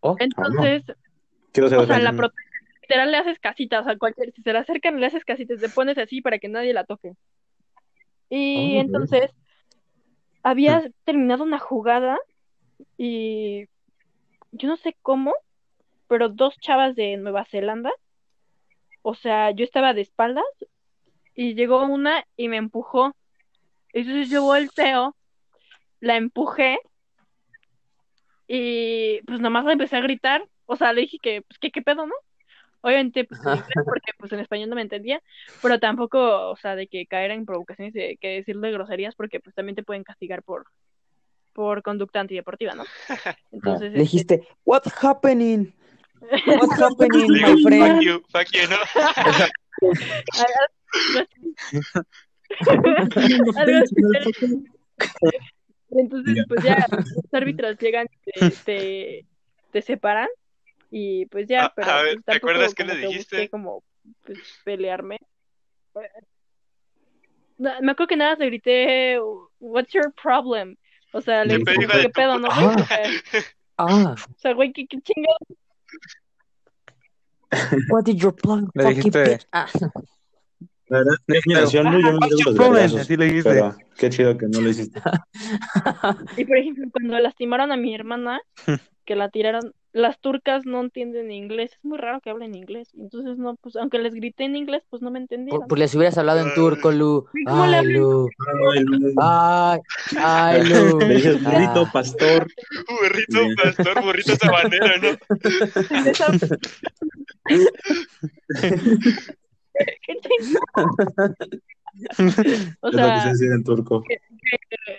Oh, Entonces, o sea, la literal le haces casita, o sea, cualquier, si se la acercan, le haces casita, te pones así para que nadie la toque. Y Oh, entonces, había terminado una jugada y yo no sé cómo, pero dos chavas de Nueva Zelanda, o sea, yo estaba de espaldas y llegó una y me empujó. Entonces yo volteo, la empujé y pues nomás le empecé a gritar, o sea, le dije que, pues, que qué pedo, ¿no? Obviamente, pues, en inglés, porque pues en español no me entendía, pero tampoco, o sea, de que caer en provocaciones de que decirle groserías, porque pues también te pueden castigar por, por conducta antideportiva, ¿no? Entonces, Le este, dijiste, what's happening? What's happening, my friend? fuck you, fuck you, ¿no? Entonces, pues ya, los árbitros llegan, te, te, te separan y pues ya, pero a ver, pues, ¿te acuerdas qué como le dijiste? como pues, pelearme. No, me acuerdo que nada le grité, what's your problem? O sea, le Te dije, ¿qué pedo, no, sea, Ah, o sea, güey, ¿qué, qué chingado? what did your plan? Le dijiste-? Ah, La verdad, yo pero qué chido que no lo hiciste. Y por ejemplo, cuando lastimaron a mi hermana, que la tiraron, las turcas no entienden inglés, es muy raro que hablen inglés, entonces no, pues aunque les grité en inglés, pues no me entendieron. Pues, les hubieras hablado en turco. Lu. Ay, Lu. Ay, ay, Lu. Le dices burrito, Ah. pastor. Burrito, pastor, burrito sabanero, ¿no? O es lo que se sea, en turco.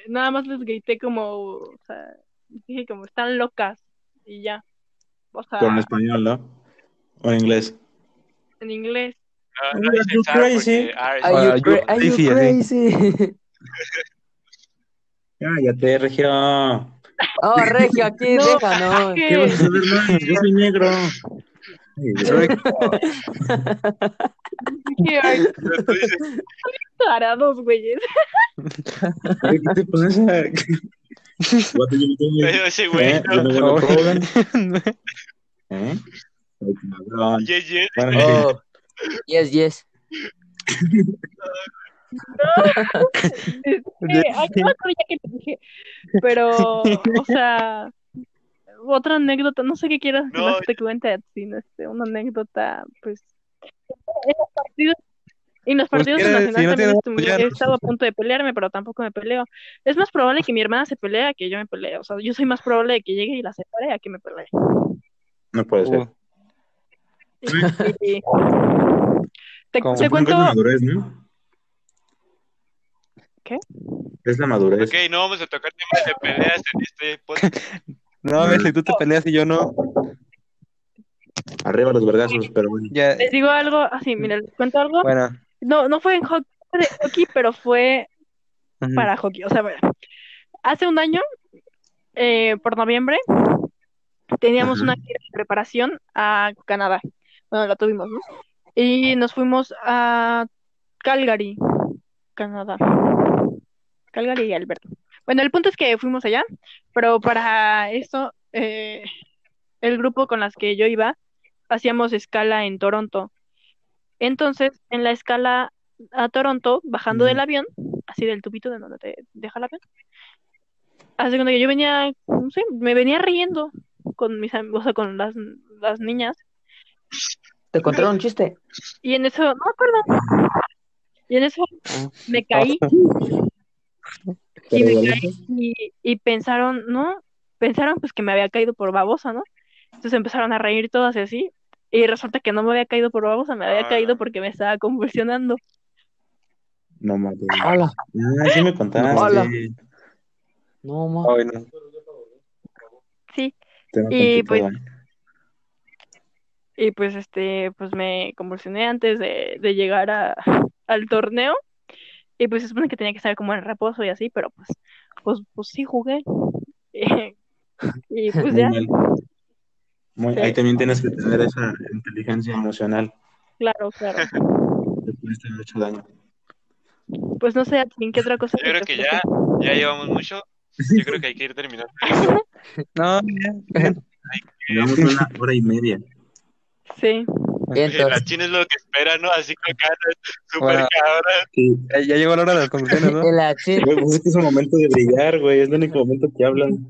nada más les grité como, o sea, dije como están locas y ya. O sea, Pero en español, ¿no? O en inglés. en inglés. Ah, Are no you ah, crazy? ah, Are Ah, you, yo- cra- are sí, you sí, así. crazy? Cállate, Regio. Oh, Regio, aquí No, déjanos. ¿qué? ¿Qué vas a saber más? Yo soy negro. Tarados, güeyes. Pero, o sea, otra anécdota, no sé qué quieras que No. más te cuente, sino este, una anécdota, pues. En los partidos, en los Pues partidos de Nacional si no también estuve- he pues, estado a punto de pelearme, pero tampoco me peleo. Es más probable que mi hermana se pelee a que yo me pelee. O sea, yo soy más probable de que llegue y la separe a que me pelee. No puede ser. Uh, Y- te, cuento, es la madurez, ¿no? ¿Qué? Es la madurez. Ok, no vamos a tocar temas de peleas en este podcast. No, a ver, si tú te peleas y yo no, Arriba los vergazos, pero bueno. ya, les digo algo, así, mira, les cuento algo. bueno. No, no fue en hockey, de hockey, pero fue para hockey. O sea, bueno, hace un año, eh, por noviembre, teníamos Ajá. una gira de preparación a Canadá. Bueno, la tuvimos, ¿no? Y nos fuimos a Calgary, Canadá. Calgary y Alberta. Bueno, el punto es que fuimos allá, pero para eso, eh, el grupo con las que yo iba, hacíamos escala en Toronto. Entonces, en la escala a Toronto, bajando del avión, así del tubito de donde te deja el avión, hace cuando yo venía, no sé, me venía riendo con mis o sea, con las, las niñas, ¿Te contaron un chiste? y en eso, no me acuerdo, y en eso Ah. me caí, y me caí, y, y pensaron, no, pensaron pues que me había caído por babosa, ¿no? Entonces empezaron a reír todas y así, y resulta que no me había caído por babosa, me había Ah. caído porque me estaba convulsionando. No mames. Hola. Ah, sí me contaste. Hola. No, ma. Ay, no. Sí, Y, complicado. y pues este, pues me convulsioné antes de, de llegar a, al torneo. Y pues se supone que tenía que estar como en reposo y así, pero pues, pues, pues sí jugué. y pues Muy ya. Muy- Sí. Ahí también tienes que tener esa inteligencia emocional. claro, claro. Haber hecho daño. Pues no sé, ¿en qué otra cosa? Yo creo que ya, ya llevamos mucho. Yo creo que hay que ir terminando. No. Llevamos una hora y media. Sí, Vientos. La china es lo que espera, ¿no? Así con ganas, súper Bueno. cabras. Sí. Ya, ya llegó la hora de las conclusiones, ¿no? La chi- Güey, pues es que es el momento de brillar, güey. Es el único momento que hablan.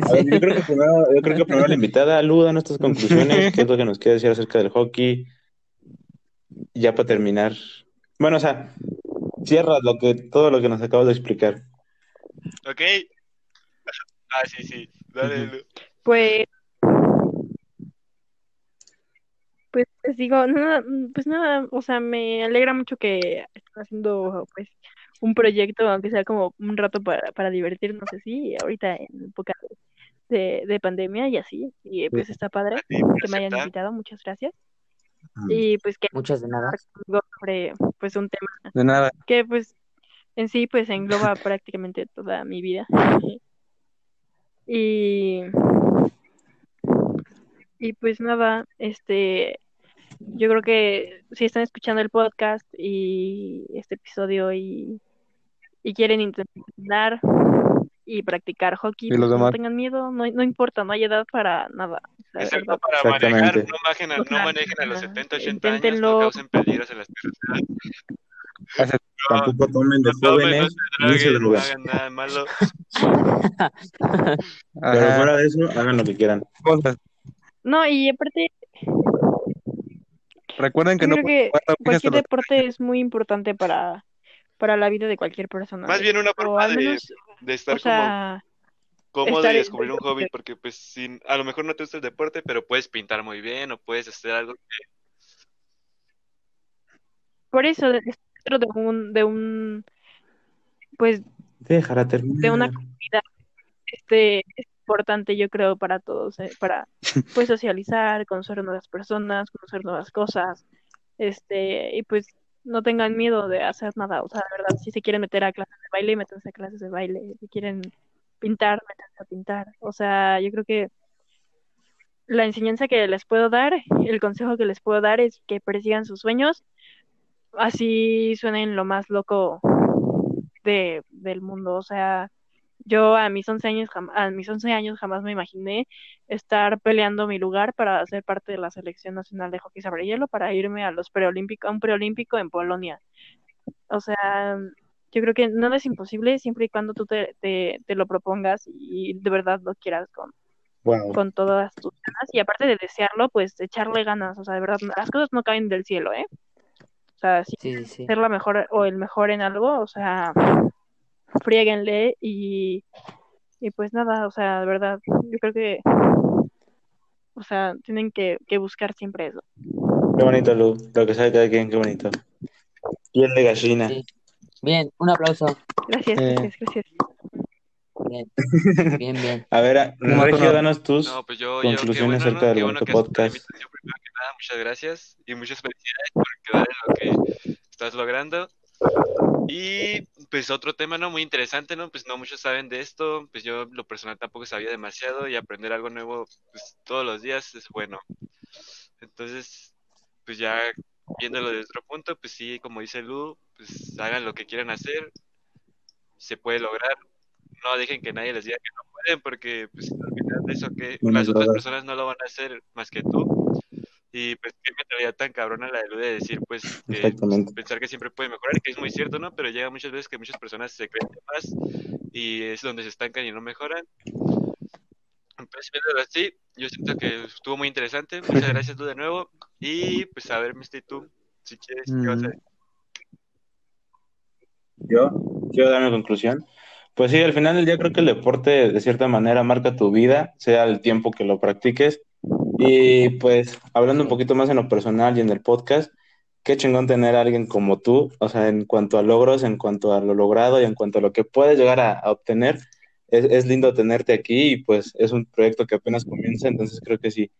A ver, yo creo que primero, yo creo que primero la invitada, Lu, da nuestras conclusiones, qué es lo que nos quiere decir acerca del hockey. Ya para terminar. Bueno, o sea, cierra lo que, todo lo que nos acabas de explicar. ¿Ok? Ah, sí, sí. Dale. Lu. pues. Pues les digo, nada, pues nada, o sea, me alegra mucho que estén haciendo pues un proyecto, aunque sea como un rato para, para divertirnos así, ahorita en época de, de pandemia y así, y pues está padre que me hayan invitado, muchas gracias. Mm. Y pues que Muchas de nada. sobre pues un tema De nada. que pues en sí pues engloba prácticamente toda mi vida. Y y pues nada, este yo creo que si están escuchando el podcast y este episodio y, y quieren intentar y practicar hockey, Y los pues, no demás. tengan miedo, no, no importa, no hay edad para nada. verdad. para manejar, no manejen a, no manejen a los Ajá. 70, 80 años, Inténtenlo. no causen peligros en las. Excepto tampoco tomen de no no jóvenes, droguen, no droguen. hagan nada malo. Pero fuera de eso, hagan lo que quieran. No, y aparte, Recuerden que yo no creo que cualquier deporte es muy importante para, para la vida de cualquier persona. Más bien una O forma de, menos, de o estar como sea, cómodo estar y en- descubrir un hobby, porque pues sin, a lo mejor no te gusta el deporte, pero puedes pintar muy bien o puedes hacer algo que por eso, de- dentro de un, de un, pues, Déjala terminar. de una comunidad, este, es importante, yo creo, para todos, eh, para, pues, socializar, conocer nuevas personas, conocer nuevas cosas, este, y pues, no tengan miedo de hacer nada, o sea, de verdad, si se quieren meter a clases de baile, métanse a clases de baile, si quieren pintar, métanse a pintar, o sea, yo creo que la enseñanza que les puedo dar, el consejo que les puedo dar es que persigan sus sueños, así suenen lo más loco de, del mundo, o sea, yo a mis 11 años, a mis 11 años jamás me imaginé estar peleando mi lugar para ser parte de la selección nacional de hockey sobre hielo para irme a los preolímpicos, a un preolímpico en Polonia. O sea, yo creo que nada es imposible siempre y cuando tú te, te, te lo propongas y de verdad lo quieras con, Wow. con todas tus ganas. Y aparte de desearlo, pues echarle ganas. O sea, de verdad, las cosas no caen del cielo, ¿eh? O sea, si Sí, sí, sí. ser la mejor o el mejor en algo, o sea, friéguenle y, y pues nada, o sea, de verdad, yo creo que, o sea, tienen que, que buscar siempre eso. Qué bonito, Lu. Lo que sabe cada quien, qué bonito. Piel de gallina. Sí. Bien, un aplauso. Gracias, Eh. gracias, gracias. Bien, bien, bien. A ver, No, Regio, no. danos tus No, pues yo, yo conclusiones bueno, acerca Qué bueno la podcast. invitación, primero que nada, muchas gracias y muchas felicidades por quedar en lo que estás logrando. Y pues otro tema, ¿no? Muy interesante, ¿no? Pues no muchos saben de esto, pues yo lo personal tampoco sabía demasiado y aprender algo nuevo pues todos los días es bueno. Entonces, pues ya viéndolo desde otro punto, pues sí, como dice Lu, pues hagan lo que quieran hacer, se puede lograr. No dejen que nadie les diga que no pueden, porque pues al final de eso que las otras personas no lo van a hacer más que tú. Y pues qué mentalidad tan cabrona la de Lu de decir pues que pensar que siempre puede mejorar, que es muy cierto, ¿no? Pero llega muchas veces que muchas personas se creen de más y es donde se estancan y no mejoran. Entonces, viéndolo así, yo siento que estuvo muy interesante. Muchas gracias tú de nuevo. Y pues a ver, Misty, tú, si quieres, ¿qué vas a decir? Yo quiero dar mi conclusión. Pues sí, al final del día creo que el deporte de cierta manera marca tu vida, sea el tiempo que lo practiques. Y pues hablando un poquito más en lo personal y en el podcast, qué chingón tener a alguien como tú, o sea, en cuanto a logros, en cuanto a lo logrado y en cuanto a lo que puedes llegar a, a obtener. Es, es lindo tenerte aquí y pues es un proyecto que apenas comienza, entonces creo que sí,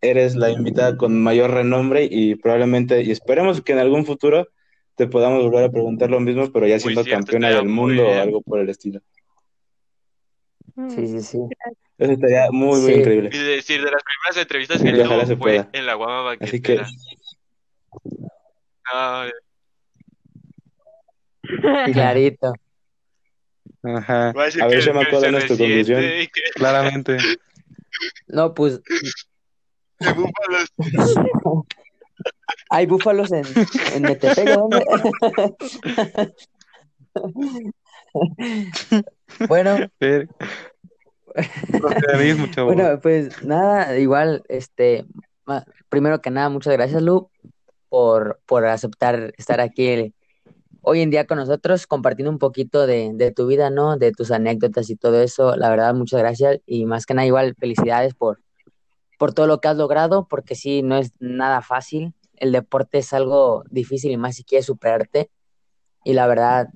eres la invitada con mayor renombre y probablemente, y esperemos que en algún futuro te podamos volver a preguntar lo mismo, pero ya siendo cierto, campeona del mundo o algo por el estilo. Mm, Sí, sí, sí. Eso estaría muy, muy Sí. increíble. Y decir, de las primeras entrevistas que ojalá tuvo fue pueda. en la Guama Así que. No, Clarito. Ajá, a ver, que, Shema, que ¿cuál se es nuestra resiente conclusión? que claramente. No, pues de búfalos. hay búfalos en, en Metepec, ¿dónde? Bueno, Bueno, pues nada, igual, este, primero que nada, muchas gracias, Lu, por, por aceptar estar aquí el- hoy en día con nosotros, compartiendo un poquito de, de tu vida, ¿no? De tus anécdotas y todo eso. La verdad, muchas gracias y más que nada, igual, felicidades por, por todo lo que has logrado, porque sí, no es nada fácil. El deporte es algo difícil y más si quieres superarte. Y la verdad,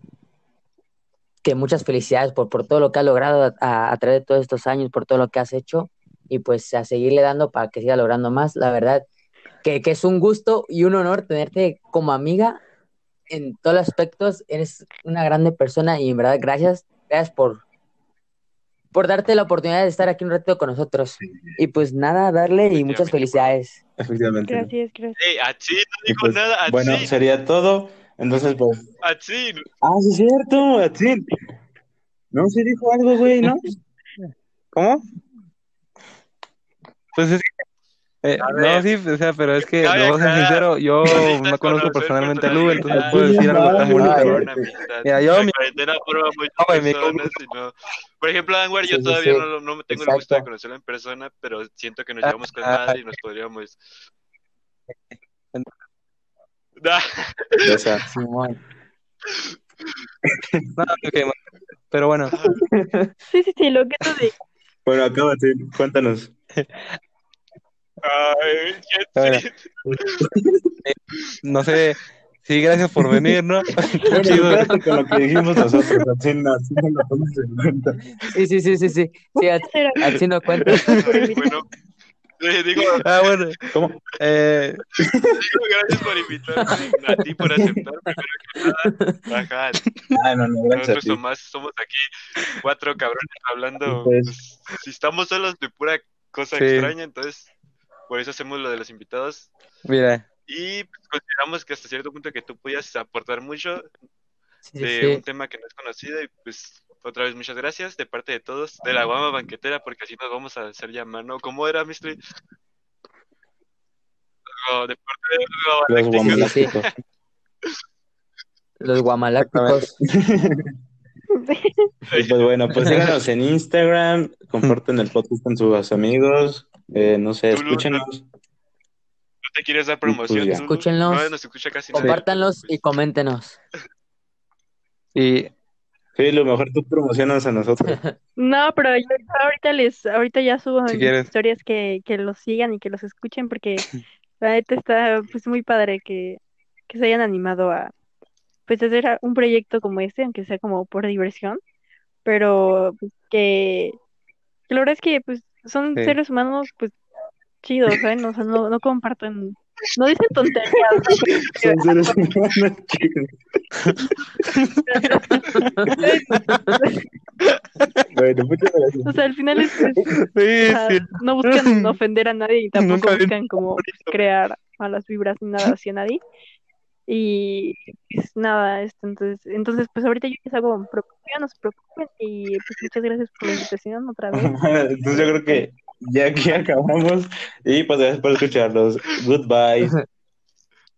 que muchas felicidades por, por todo lo que has logrado a, a través de todos estos años, por todo lo que has hecho y pues a seguirle dando para que siga logrando más. La verdad que, que es un gusto y un honor tenerte como amiga en todos los aspectos. Eres una grande persona y en verdad gracias, gracias por, por darte la oportunidad de estar aquí un rato con nosotros. Y pues nada, darle y muchas felicidades. efectivamente. Gracias, gracias. No pues, nada. bueno, sería todo. Entonces, pues. Atsin. Ah, sí, es cierto, Atsin. No, sí dijo algo, güey, ¿no? ¿Cómo? Pues es que Eh, no, sí, o sea, pero es que, les voy a ser sincero, yo no conozco personalmente a Lu, entonces puedo decir algo tan. Una amistad. Mira, yo La mi- cuarentena forma muchas No, güey, mi personas y no- Por ejemplo, Anwar, yo todavía sí. no, lo- no me tengo el gusto de conocerlo en persona, pero siento que nos Ah, llevamos con ah. madre y nos podríamos... O sea, Simón. No, ok, bueno. Pero bueno, Sí, sí, sí, lo que tú digas. bueno, acábate, cuéntanos. ay, shit. no sé, sí, gracias por venir, ¿no? Bueno, Chido. quédate con lo que dijimos nosotros, así no, así no lo tomes en cuenta. Sí, sí, sí, sí, sí. Sí, así no cuenta. Bueno, digo, Ah, bueno, ¿Cómo? eh, digo gracias por invitarme, a ti por aceptar, primero que nada. Ajá, Ah, no, no, nosotros ti. somos, aquí cuatro cabrones hablando. Pues. pues, si estamos solos de pura cosa Sí. extraña, entonces por eso hacemos lo de los invitados. mira, Y pues, consideramos que hasta cierto punto que tú podías aportar mucho Sí, de sí, un tema que no es conocido y pues otra vez muchas gracias de parte de todos, de la guama banquetera, porque así nos vamos a hacer llamar, ¿no? ¿Cómo era, Mystery? Algo de parte de Los guamalácticos. Los guamalácticos. Pues bueno, pues síganos en Instagram, comparten el podcast con sus amigos, eh, no sé, escúchenos. ¿No te quieres dar pues promoción? Lu? Escúchenlos. No nos escucha casi. Compártanlos Pues, y coméntenos. y Sí, lo mejor tú promocionas a nosotros. No, pero yo ahorita les, ahorita ya subo Si quieres. historias que, que los sigan y que los escuchen porque la neta está pues muy padre que, que se hayan animado a pues hacer un proyecto como este, aunque sea como por diversión, pero pues, que, que la verdad es que pues son Sí. seres humanos pues chidos, ¿saben? O sea, no, no comparten, no dicen tonterías, Son seres humanos. Bueno, muchas gracias. o sea, al final es, es- sí, o sea, sí, no buscan ofender a nadie y tampoco Nunca buscan como crear malas vibras ni nada hacia nadie. Y pues nada, esto, entonces, entonces pues ahorita yo les hago no se preocupen y pues muchas gracias por la invitación otra vez. Entonces yo creo que ya aquí acabamos y pues gracias por escucharlos. Goodbye.